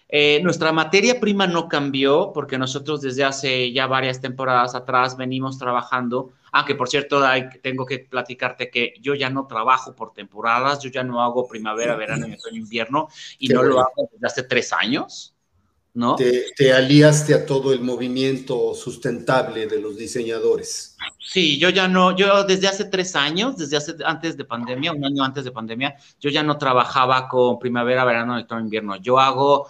Eh, nuestra materia prima no cambió porque nosotros desde hace ya varias temporadas atrás venimos trabajando. Ah, que por cierto, tengo que platicarte que yo ya no trabajo por temporadas, yo ya no hago primavera, verano, otoño, invierno y no lo hago desde hace tres años. ¿No? Te, te, aliaste a todo el movimiento sustentable de los diseñadores. Sí, yo ya no, yo desde hace tres años, desde hace antes de pandemia, un año antes de pandemia, yo ya no trabajaba con primavera, verano, otoño, invierno. Yo hago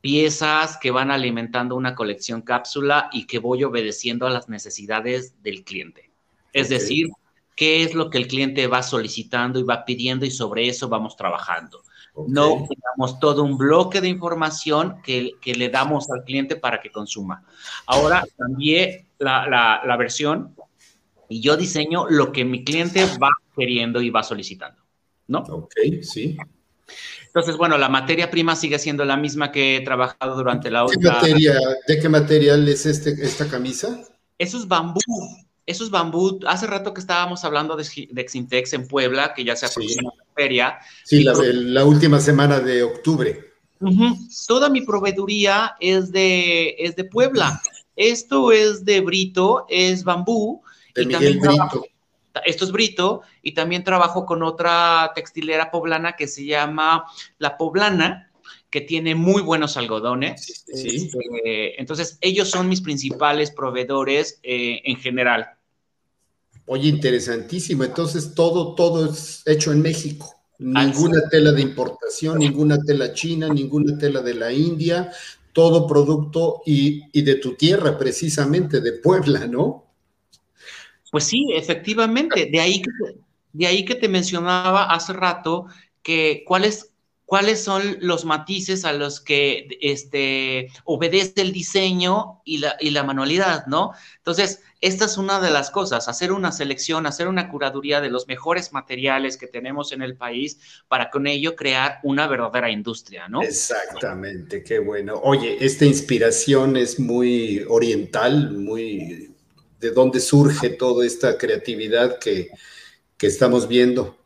piezas que van alimentando una colección cápsula y que voy obedeciendo a las necesidades del cliente. Es decir, qué es lo que el cliente va solicitando y va pidiendo y sobre eso vamos trabajando. No tenemos todo un bloque de información que, le damos al cliente para que consuma. Ahora cambié la, la versión y yo diseño lo que mi cliente va queriendo y va solicitando, ¿no? Ok, sí. Entonces, bueno, la materia prima sigue siendo la misma que he trabajado durante la otra. ¿De qué material es este, esta camisa? Eso es bambú. Eso es bambú. Hace rato que estábamos hablando de, de Exintex en Puebla, que ya se aproxima la feria. Sí, la, última semana de octubre. Toda mi proveeduría es de, es de Puebla. Esto es de Brito, es bambú. De Miguel Brito. Esto es Brito y también trabajo con otra textilera poblana que se llama La Poblana, que tiene muy buenos algodones. Este, entonces, ellos son mis principales proveedores eh, en general. Oye, interesantísimo. Entonces, todo, todo es hecho en México. Ninguna tela de importación, ninguna tela china, ninguna tela de la India, todo producto y, y de tu tierra, precisamente, de Puebla, ¿no? Pues sí, efectivamente. De ahí que, de ahí que te mencionaba hace rato que cuáles, cuáles son los matices a los que este, obedece el diseño y la, y la manualidad, ¿no? Entonces, esta es una de las cosas, hacer una selección, hacer una curaduría de los mejores materiales que tenemos en el país para con ello crear una verdadera industria, ¿no? Exactamente, qué bueno. Oye, esta inspiración es muy oriental, muy... ¿De dónde surge toda esta creatividad que, que estamos viendo?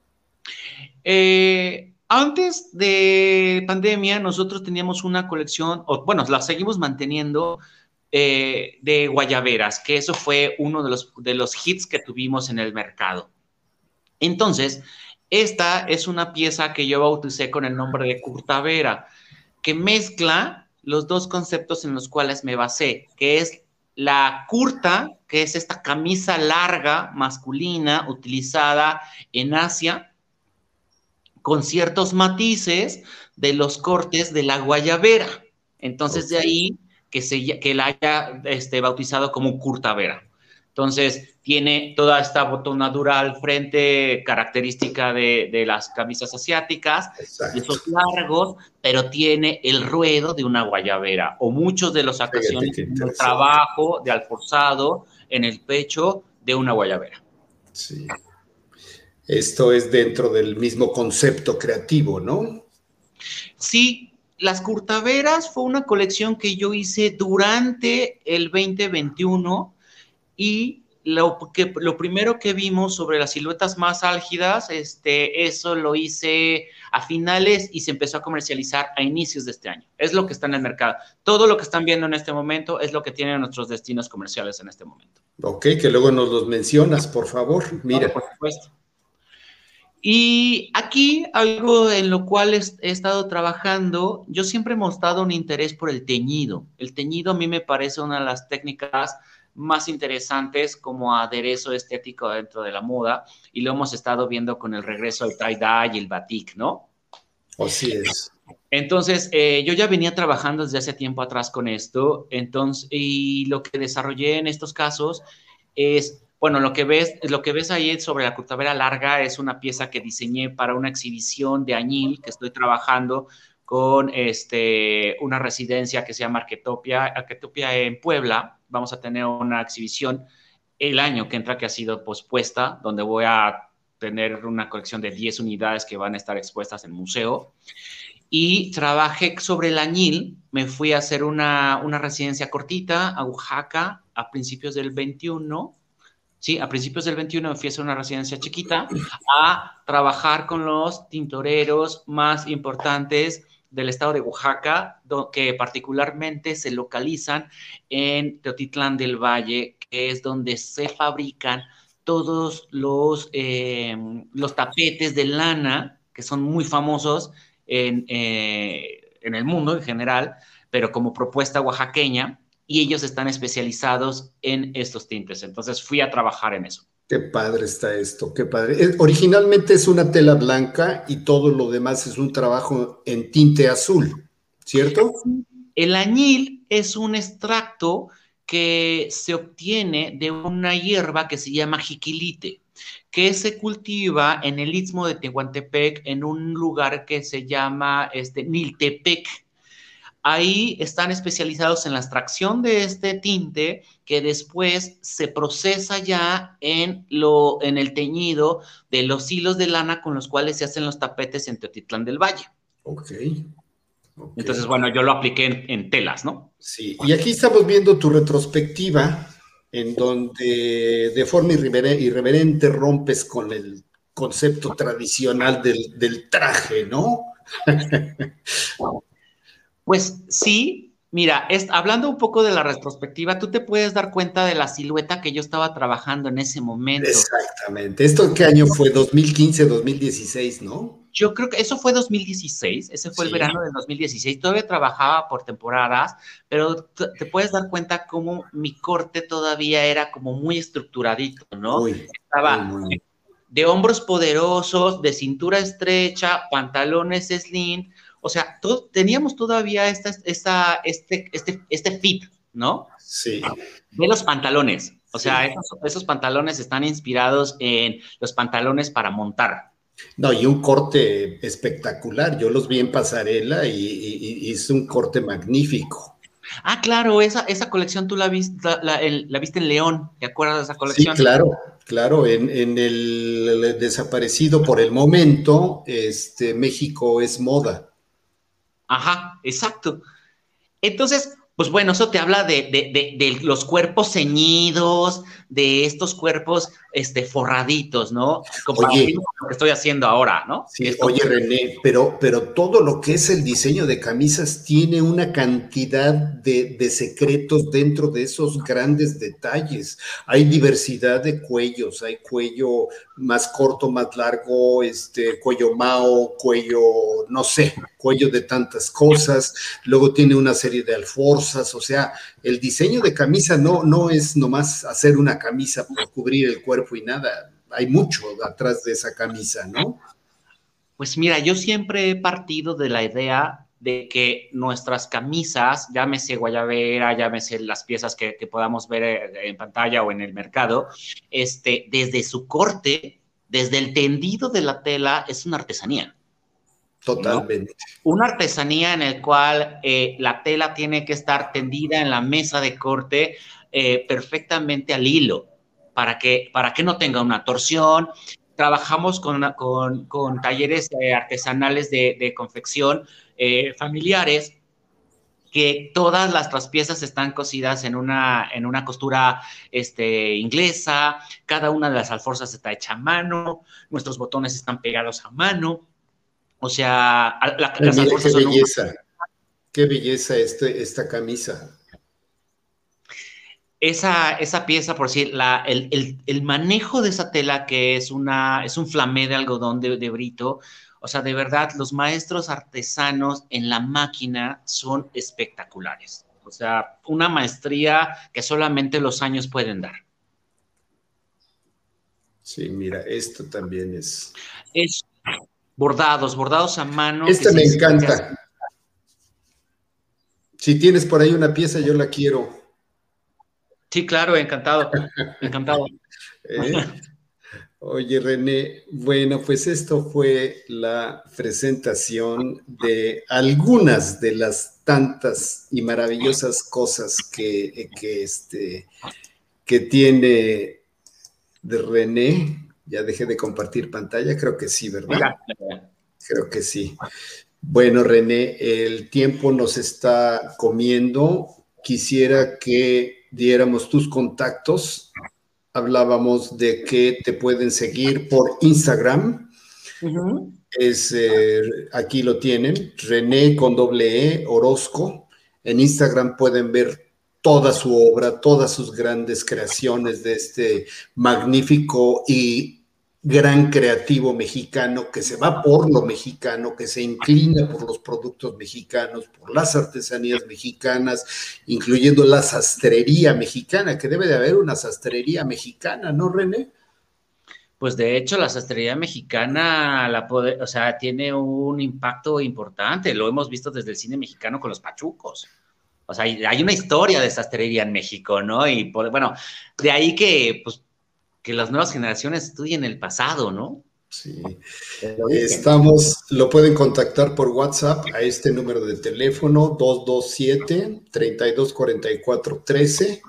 Eh, antes de pandemia, nosotros teníamos una colección, o bueno, la seguimos manteniendo eh, de guayaberas, que eso fue uno de los, de los hits que tuvimos en el mercado. Entonces, esta es una pieza que yo bauticé con el nombre de curtavera, que mezcla los dos conceptos en los cuales me basé, que es la curta, que es esta camisa larga masculina utilizada en Asia, con ciertos matices de los cortes de la guayabera. Entonces, de ahí que, se, que la haya este, bautizado como curtavera. Entonces, tiene toda esta botonadura al frente, característica de, las camisas asiáticas, esos largos, pero tiene el ruedo de una guayabera, o muchos de los ocasiones, el trabajo de alforzado en el pecho de una guayabera. Sí. Esto es dentro del mismo concepto creativo, ¿no? Sí, las curtaveras fue una colección que yo hice durante el 2021 y lo, que, lo primero que vimos sobre las siluetas más álgidas, este, eso lo hice a finales y se empezó a comercializar a inicios de este año. Es lo que está en el mercado. Todo lo que están viendo en este momento es lo que tienen nuestros destinos comerciales en este momento. Ok, que luego nos los mencionas, por favor. Mira. por supuesto. Y aquí algo en lo cual he, estado trabajando, yo siempre he mostrado un interés por el teñido. El teñido a mí me parece una de las técnicas más interesantes como aderezo estético dentro de la moda y lo hemos estado viendo con el regreso al tie-dye y el batik, ¿no? Así es. Entonces, eh, yo ya venía trabajando desde hace tiempo atrás con esto, entonces, y lo que desarrollé en estos casos es bueno, lo que ves, lo que ves ahí sobre la curtavera larga es una pieza que diseñé para una exhibición de añil que estoy trabajando con este, una residencia que se llama Arquetopia, Arquetopia en Puebla. Vamos a tener una exhibición el año que entra que ha sido pospuesta, donde voy a tener una colección de 10 unidades que van a estar expuestas en museo. Y trabajé sobre el añil, me fui a hacer una, una residencia cortita a Oaxaca a principios del 21 ¿sí? A principios del 21 me fui a una residencia chiquita a trabajar con los tintoreros más importantes del estado de Oaxaca, que particularmente se localizan en Teotitlán del Valle, que es donde se fabrican todos los, eh, los tapetes de lana, que son muy famosos en, eh, en el mundo en general, pero como propuesta oaxaqueña, y ellos están especializados en estos tintes. Entonces fui a trabajar en eso. Qué padre está esto, qué padre. Originalmente es una tela blanca y todo lo demás es un trabajo en tinte azul, ¿cierto? El añil es un extracto que se obtiene de una hierba que se llama jiquilite, que se cultiva en el istmo de Tehuantepec, en un lugar que se llama este, Niltepec Ahí están especializados en la extracción de este tinte que después se procesa ya en, lo, en el teñido de los hilos de lana con los cuales se hacen los tapetes en Teotitlán del Valle. Ok. Entonces, bueno, yo lo apliqué en, telas, ¿no? Sí, y aquí estamos viendo tu retrospectiva, en donde de forma irreverente rompes con el concepto tradicional del, del traje, ¿no? pues sí, Mira, hablando un poco de la retrospectiva, tú te puedes dar cuenta de la silueta que yo estaba trabajando en ese momento. Exactamente. ¿Esto qué año fue? 2015, 2016, ¿no? Yo creo que eso fue 2016, ese fue el verano de 2016. Todavía trabajaba por temporadas, pero te puedes dar cuenta cómo mi corte todavía era como muy estructuradito, ¿no? Estaba de hombros poderosos, de cintura estrecha, pantalones slim, o sea, teníamos todavía esta, esta, este, este, este fit, ¿no? Sí. De los pantalones. O sea, esos, pantalones están inspirados en los pantalones para montar. No, y un corte espectacular. Yo los vi en pasarela y, es un corte magnífico. Ah, claro, esa, esa colección tú la viste, la, viste en León, ¿te acuerdas de esa colección? Sí, claro, claro, en, en el, desaparecido por el momento, este, México es moda. Ajá, exacto. Entonces, pues bueno, eso te habla de, los cuerpos ceñidos, de estos cuerpos este, forraditos, ¿no? Como lo que estoy haciendo ahora, ¿no? Sí, oye, René, pero, pero todo lo que es el diseño de camisas tiene una cantidad de, secretos dentro de esos grandes detalles. Hay diversidad de cuellos, hay cuello más corto, más largo, este, cuello mao, cuello, no sé, cuello de tantas cosas. Luego tiene una serie de alforzas, o sea, el diseño de camisa no, no es nomás hacer una camisa por cubrir el cuerpo y nada. Hay mucho atrás de esa camisa, ¿no? Pues mira, yo siempre he partido de la idea de que nuestras camisas, llámese guayabera, llámese las piezas que, podamos ver eh, en pantalla o en el mercado, este, desde su corte, desde el tendido de la tela, es una artesanía. Totalmente. Una artesanía en el cual eh, la tela tiene que estar tendida en la mesa de corte eh, perfectamente al hilo, para que, para que no tenga una torsión. Trabajamos con, con, talleres artesanales de, de confección eh, familiares que todas las piezas están cosidas en una, en una costura este, inglesa, cada una de las alforzas está hecha a mano, nuestros botones están pegados a mano, o sea, la, las alforzas qué belleza, qué belleza este, esta camisa. Esa, esa pieza, por decir, la, el, manejo de esa tela que es, una, es un flamé de algodón de, de brito, o sea, de verdad, los maestros artesanos en la máquina son espectaculares. O sea, una maestría que solamente los años pueden dar. Sí, mira, esto también es. Es bordados, bordados a mano. Este me encanta. Si tienes por ahí una pieza, yo la quiero. Sí, claro, encantado, encantado. ¿Eh? Oye, René, bueno, pues esto fue la presentación de algunas de las tantas y maravillosas cosas que, este, que tiene de René. Ya dejé de compartir pantalla, creo que sí, ¿verdad? Creo que sí. Bueno, René, el tiempo nos está comiendo. Quisiera que diéramos tus contactos hablábamos de que te pueden seguir por Instagram. Es, eh, aquí lo tienen, René con doble E, Orozco. En Instagram pueden ver toda su obra, todas sus grandes creaciones de este magnífico y gran creativo mexicano que se va por lo mexicano, que se inclina por los productos mexicanos, por las artesanías mexicanas, incluyendo la sastrería mexicana, que debe de haber una sastrería mexicana, ¿no, René? Pues de hecho la sastrería mexicana la o sea, tiene un impacto importante, lo hemos visto desde el cine mexicano con los pachucos. O sea, hay una historia de sastrería en México, ¿no? Y bueno, de ahí que pues que las nuevas generaciones estudien el pasado, ¿no? Sí. Estamos, lo pueden contactar por WhatsApp a este número de teléfono 227-3244-13.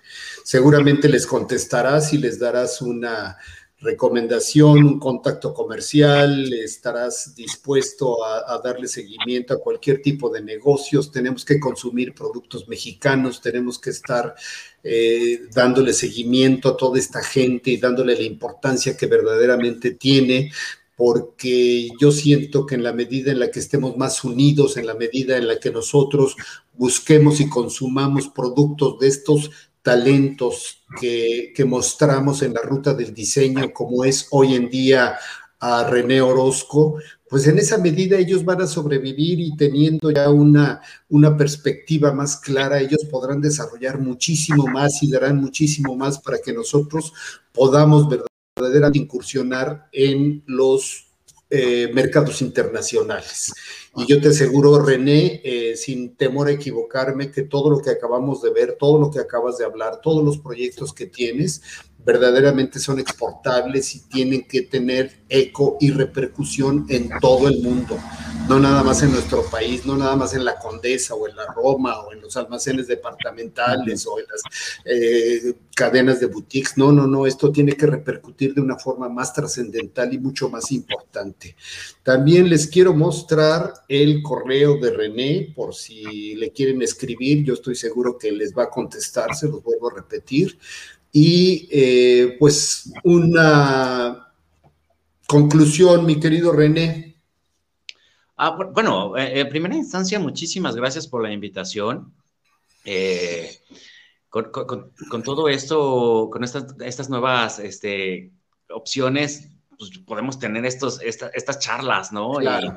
Seguramente les contestarás y les darás una recomendación, un contacto comercial, estarás dispuesto a, darle seguimiento a cualquier tipo de negocios, tenemos que consumir productos mexicanos, tenemos que estar eh, dándole seguimiento a toda esta gente y dándole la importancia que verdaderamente tiene porque yo siento que en la medida en la que estemos más unidos, en la medida en la que nosotros busquemos y consumamos productos de estos talentos que, mostramos en la ruta del diseño, como es hoy en día a René Orozco, pues en esa medida ellos van a sobrevivir y teniendo ya una, una perspectiva más clara, ellos podrán desarrollar muchísimo más y darán muchísimo más para que nosotros podamos verdaderamente incursionar en los eh, mercados internacionales. Y yo te aseguro, René, eh, sin temor a equivocarme, que todo lo que acabamos de ver, todo lo que acabas de hablar, todos los proyectos que tienes, verdaderamente son exportables y tienen que tener eco y repercusión en todo el mundo, no nada más en nuestro país, no nada más en la Condesa o en la Roma o en los almacenes departamentales o en las eh, cadenas de boutiques, no, no, no, esto tiene que repercutir de una forma más trascendental y mucho más importante. También les quiero mostrar el correo de René por si le quieren escribir, yo estoy seguro que les va a contestar, se los vuelvo a repetir. Y eh, pues una conclusión, mi querido René. Ah, bueno, eh, en primera instancia, muchísimas gracias por la invitación. Eh, con, todo esto, con estas, estas nuevas este, opciones, pues podemos tener estos, estas charlas, ¿no? Claro.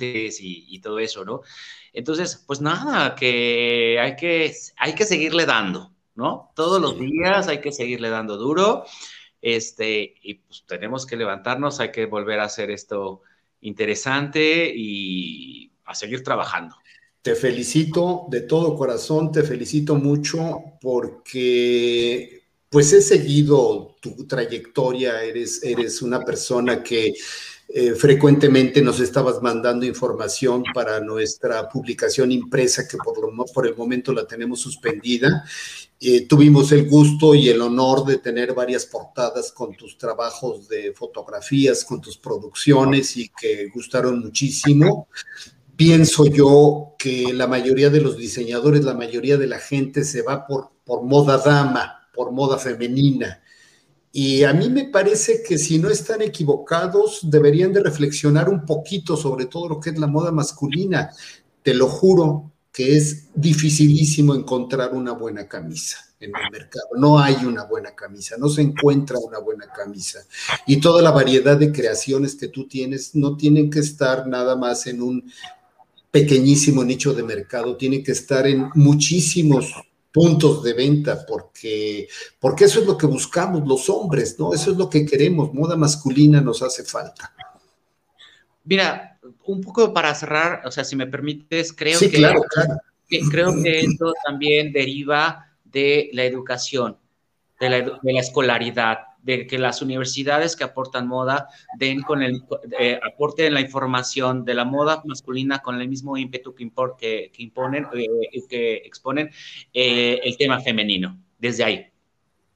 Y, y, todo eso, ¿no? Entonces, pues nada, que hay que, hay que seguirle dando. ¿No? Todos los días hay que seguirle dando duro, este, y pues tenemos que levantarnos, hay que volver a hacer esto interesante y a seguir trabajando. Te felicito de todo corazón, te felicito mucho porque pues he seguido tu trayectoria, eres, eres una persona que eh, frecuentemente nos estabas mandando información para nuestra publicación impresa, que por, lo, por el momento la tenemos suspendida. Eh, tuvimos el gusto y el honor de tener varias portadas con tus trabajos de fotografías, con tus producciones y que gustaron muchísimo. Pienso yo que la mayoría de los diseñadores, la mayoría de la gente se va por, por moda dama, por moda femenina y a mí me parece que si no están equivocados, deberían de reflexionar un poquito sobre todo lo que es la moda masculina. Te lo juro que es dificilísimo encontrar una buena camisa en el mercado. No hay una buena camisa, no se encuentra una buena camisa. Y toda la variedad de creaciones que tú tienes no tienen que estar nada más en un pequeñísimo nicho de mercado, tienen que estar en muchísimos puntos de venta, porque, porque eso es lo que buscamos los hombres, ¿no? Eso es lo que queremos, moda masculina nos hace falta. Mira, un poco para cerrar, o sea, si me permites, creo que, claro, claro. creo que esto también deriva de la educación, de la, de la escolaridad, de que las universidades que aportan moda den con el, eh, aporten la información de la moda masculina con el mismo ímpetu que, que, imponen, eh, que exponen eh, el tema femenino, desde ahí.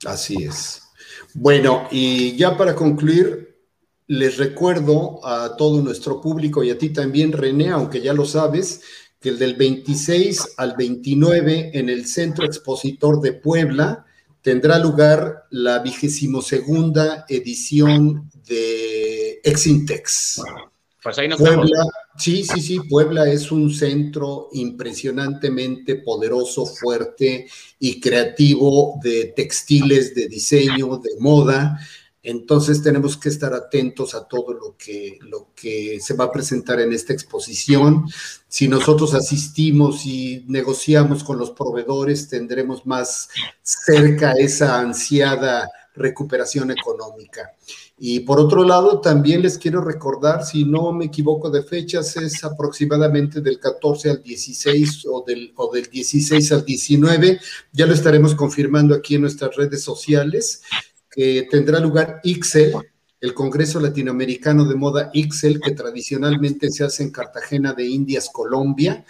Así es. Bueno, y ya para concluir, les recuerdo a todo nuestro público y a ti también, René, aunque ya lo sabes, que el del 26 al 29 en el Centro Expositor de Puebla, tendrá lugar la vigésimo segunda edición de Exintex. Pues ahí nos Puebla, sí, sí, sí, Puebla es un centro impresionantemente poderoso, fuerte y creativo de textiles, de diseño, de moda. Entonces tenemos que estar atentos a todo lo que, lo que se va a presentar en esta exposición. Si nosotros asistimos y negociamos con los proveedores, tendremos más cerca esa ansiada recuperación económica. Y por otro lado, también les quiero recordar, si no me equivoco de fechas, es aproximadamente del 14 al 16 o del, o del 16 al 19. Ya lo estaremos confirmando aquí en nuestras redes sociales que tendrá lugar IXEL, el Congreso Latinoamericano de Moda IXEL, que tradicionalmente se hace en Cartagena de Indias, Colombia,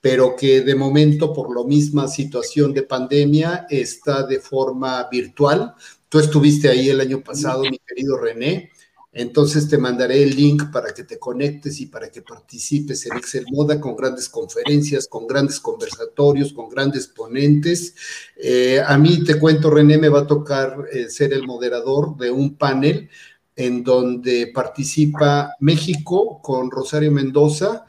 pero que de momento, por la misma situación de pandemia, está de forma virtual. Tú estuviste ahí el año pasado, mi querido René. Entonces te mandaré el link para que te conectes y para que participes en Excel Moda con grandes conferencias, con grandes conversatorios, con grandes ponentes. Eh, a mí te cuento, René, me va a tocar eh, ser el moderador de un panel en donde participa México con Rosario Mendoza,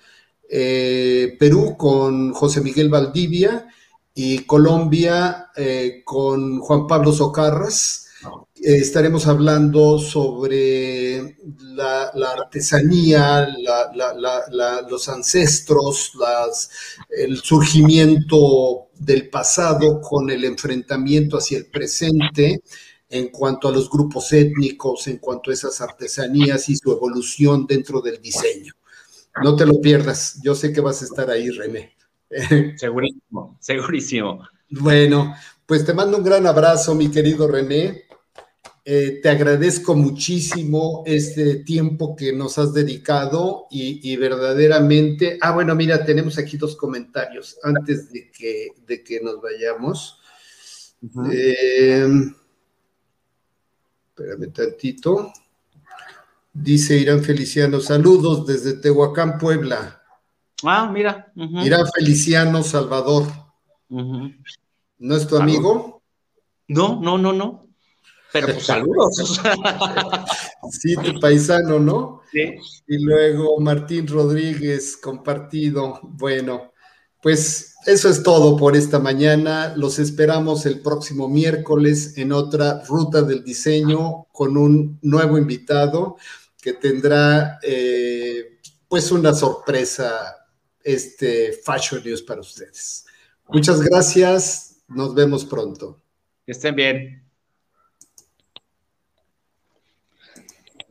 eh, Perú con José Miguel Valdivia y Colombia con Juan Pablo Socarras estaremos hablando sobre la, artesanía, los ancestros, el surgimiento del pasado con el enfrentamiento hacia el presente en cuanto a los grupos étnicos, en cuanto a esas artesanías y su evolución dentro del diseño. No te lo pierdas, yo sé que vas a estar ahí, René. Segurísimo, segurísimo. Bueno, pues te mando un gran abrazo, mi querido René. Eh, te agradezco muchísimo este tiempo que nos has dedicado y, verdaderamente, ah, bueno, mira, tenemos aquí dos comentarios antes de que, de que nos vayamos. Eh, espérame tantito. Dice Irán Feliciano, saludos desde Tehuacán, Puebla. Ah, mira. Irán Feliciano, Salvador. ¿No es tu amigo? No, no, no, no. Pero pues, saludos. Sí, tu paisano, ¿no? Sí. Y luego Martín Rodríguez, compartido. Bueno, pues eso es todo por esta mañana. Los esperamos el próximo miércoles en otra ruta del diseño con un nuevo invitado que tendrá eh, pues una sorpresa este Fashion News para ustedes. Muchas gracias. Nos vemos pronto. Que estén bien.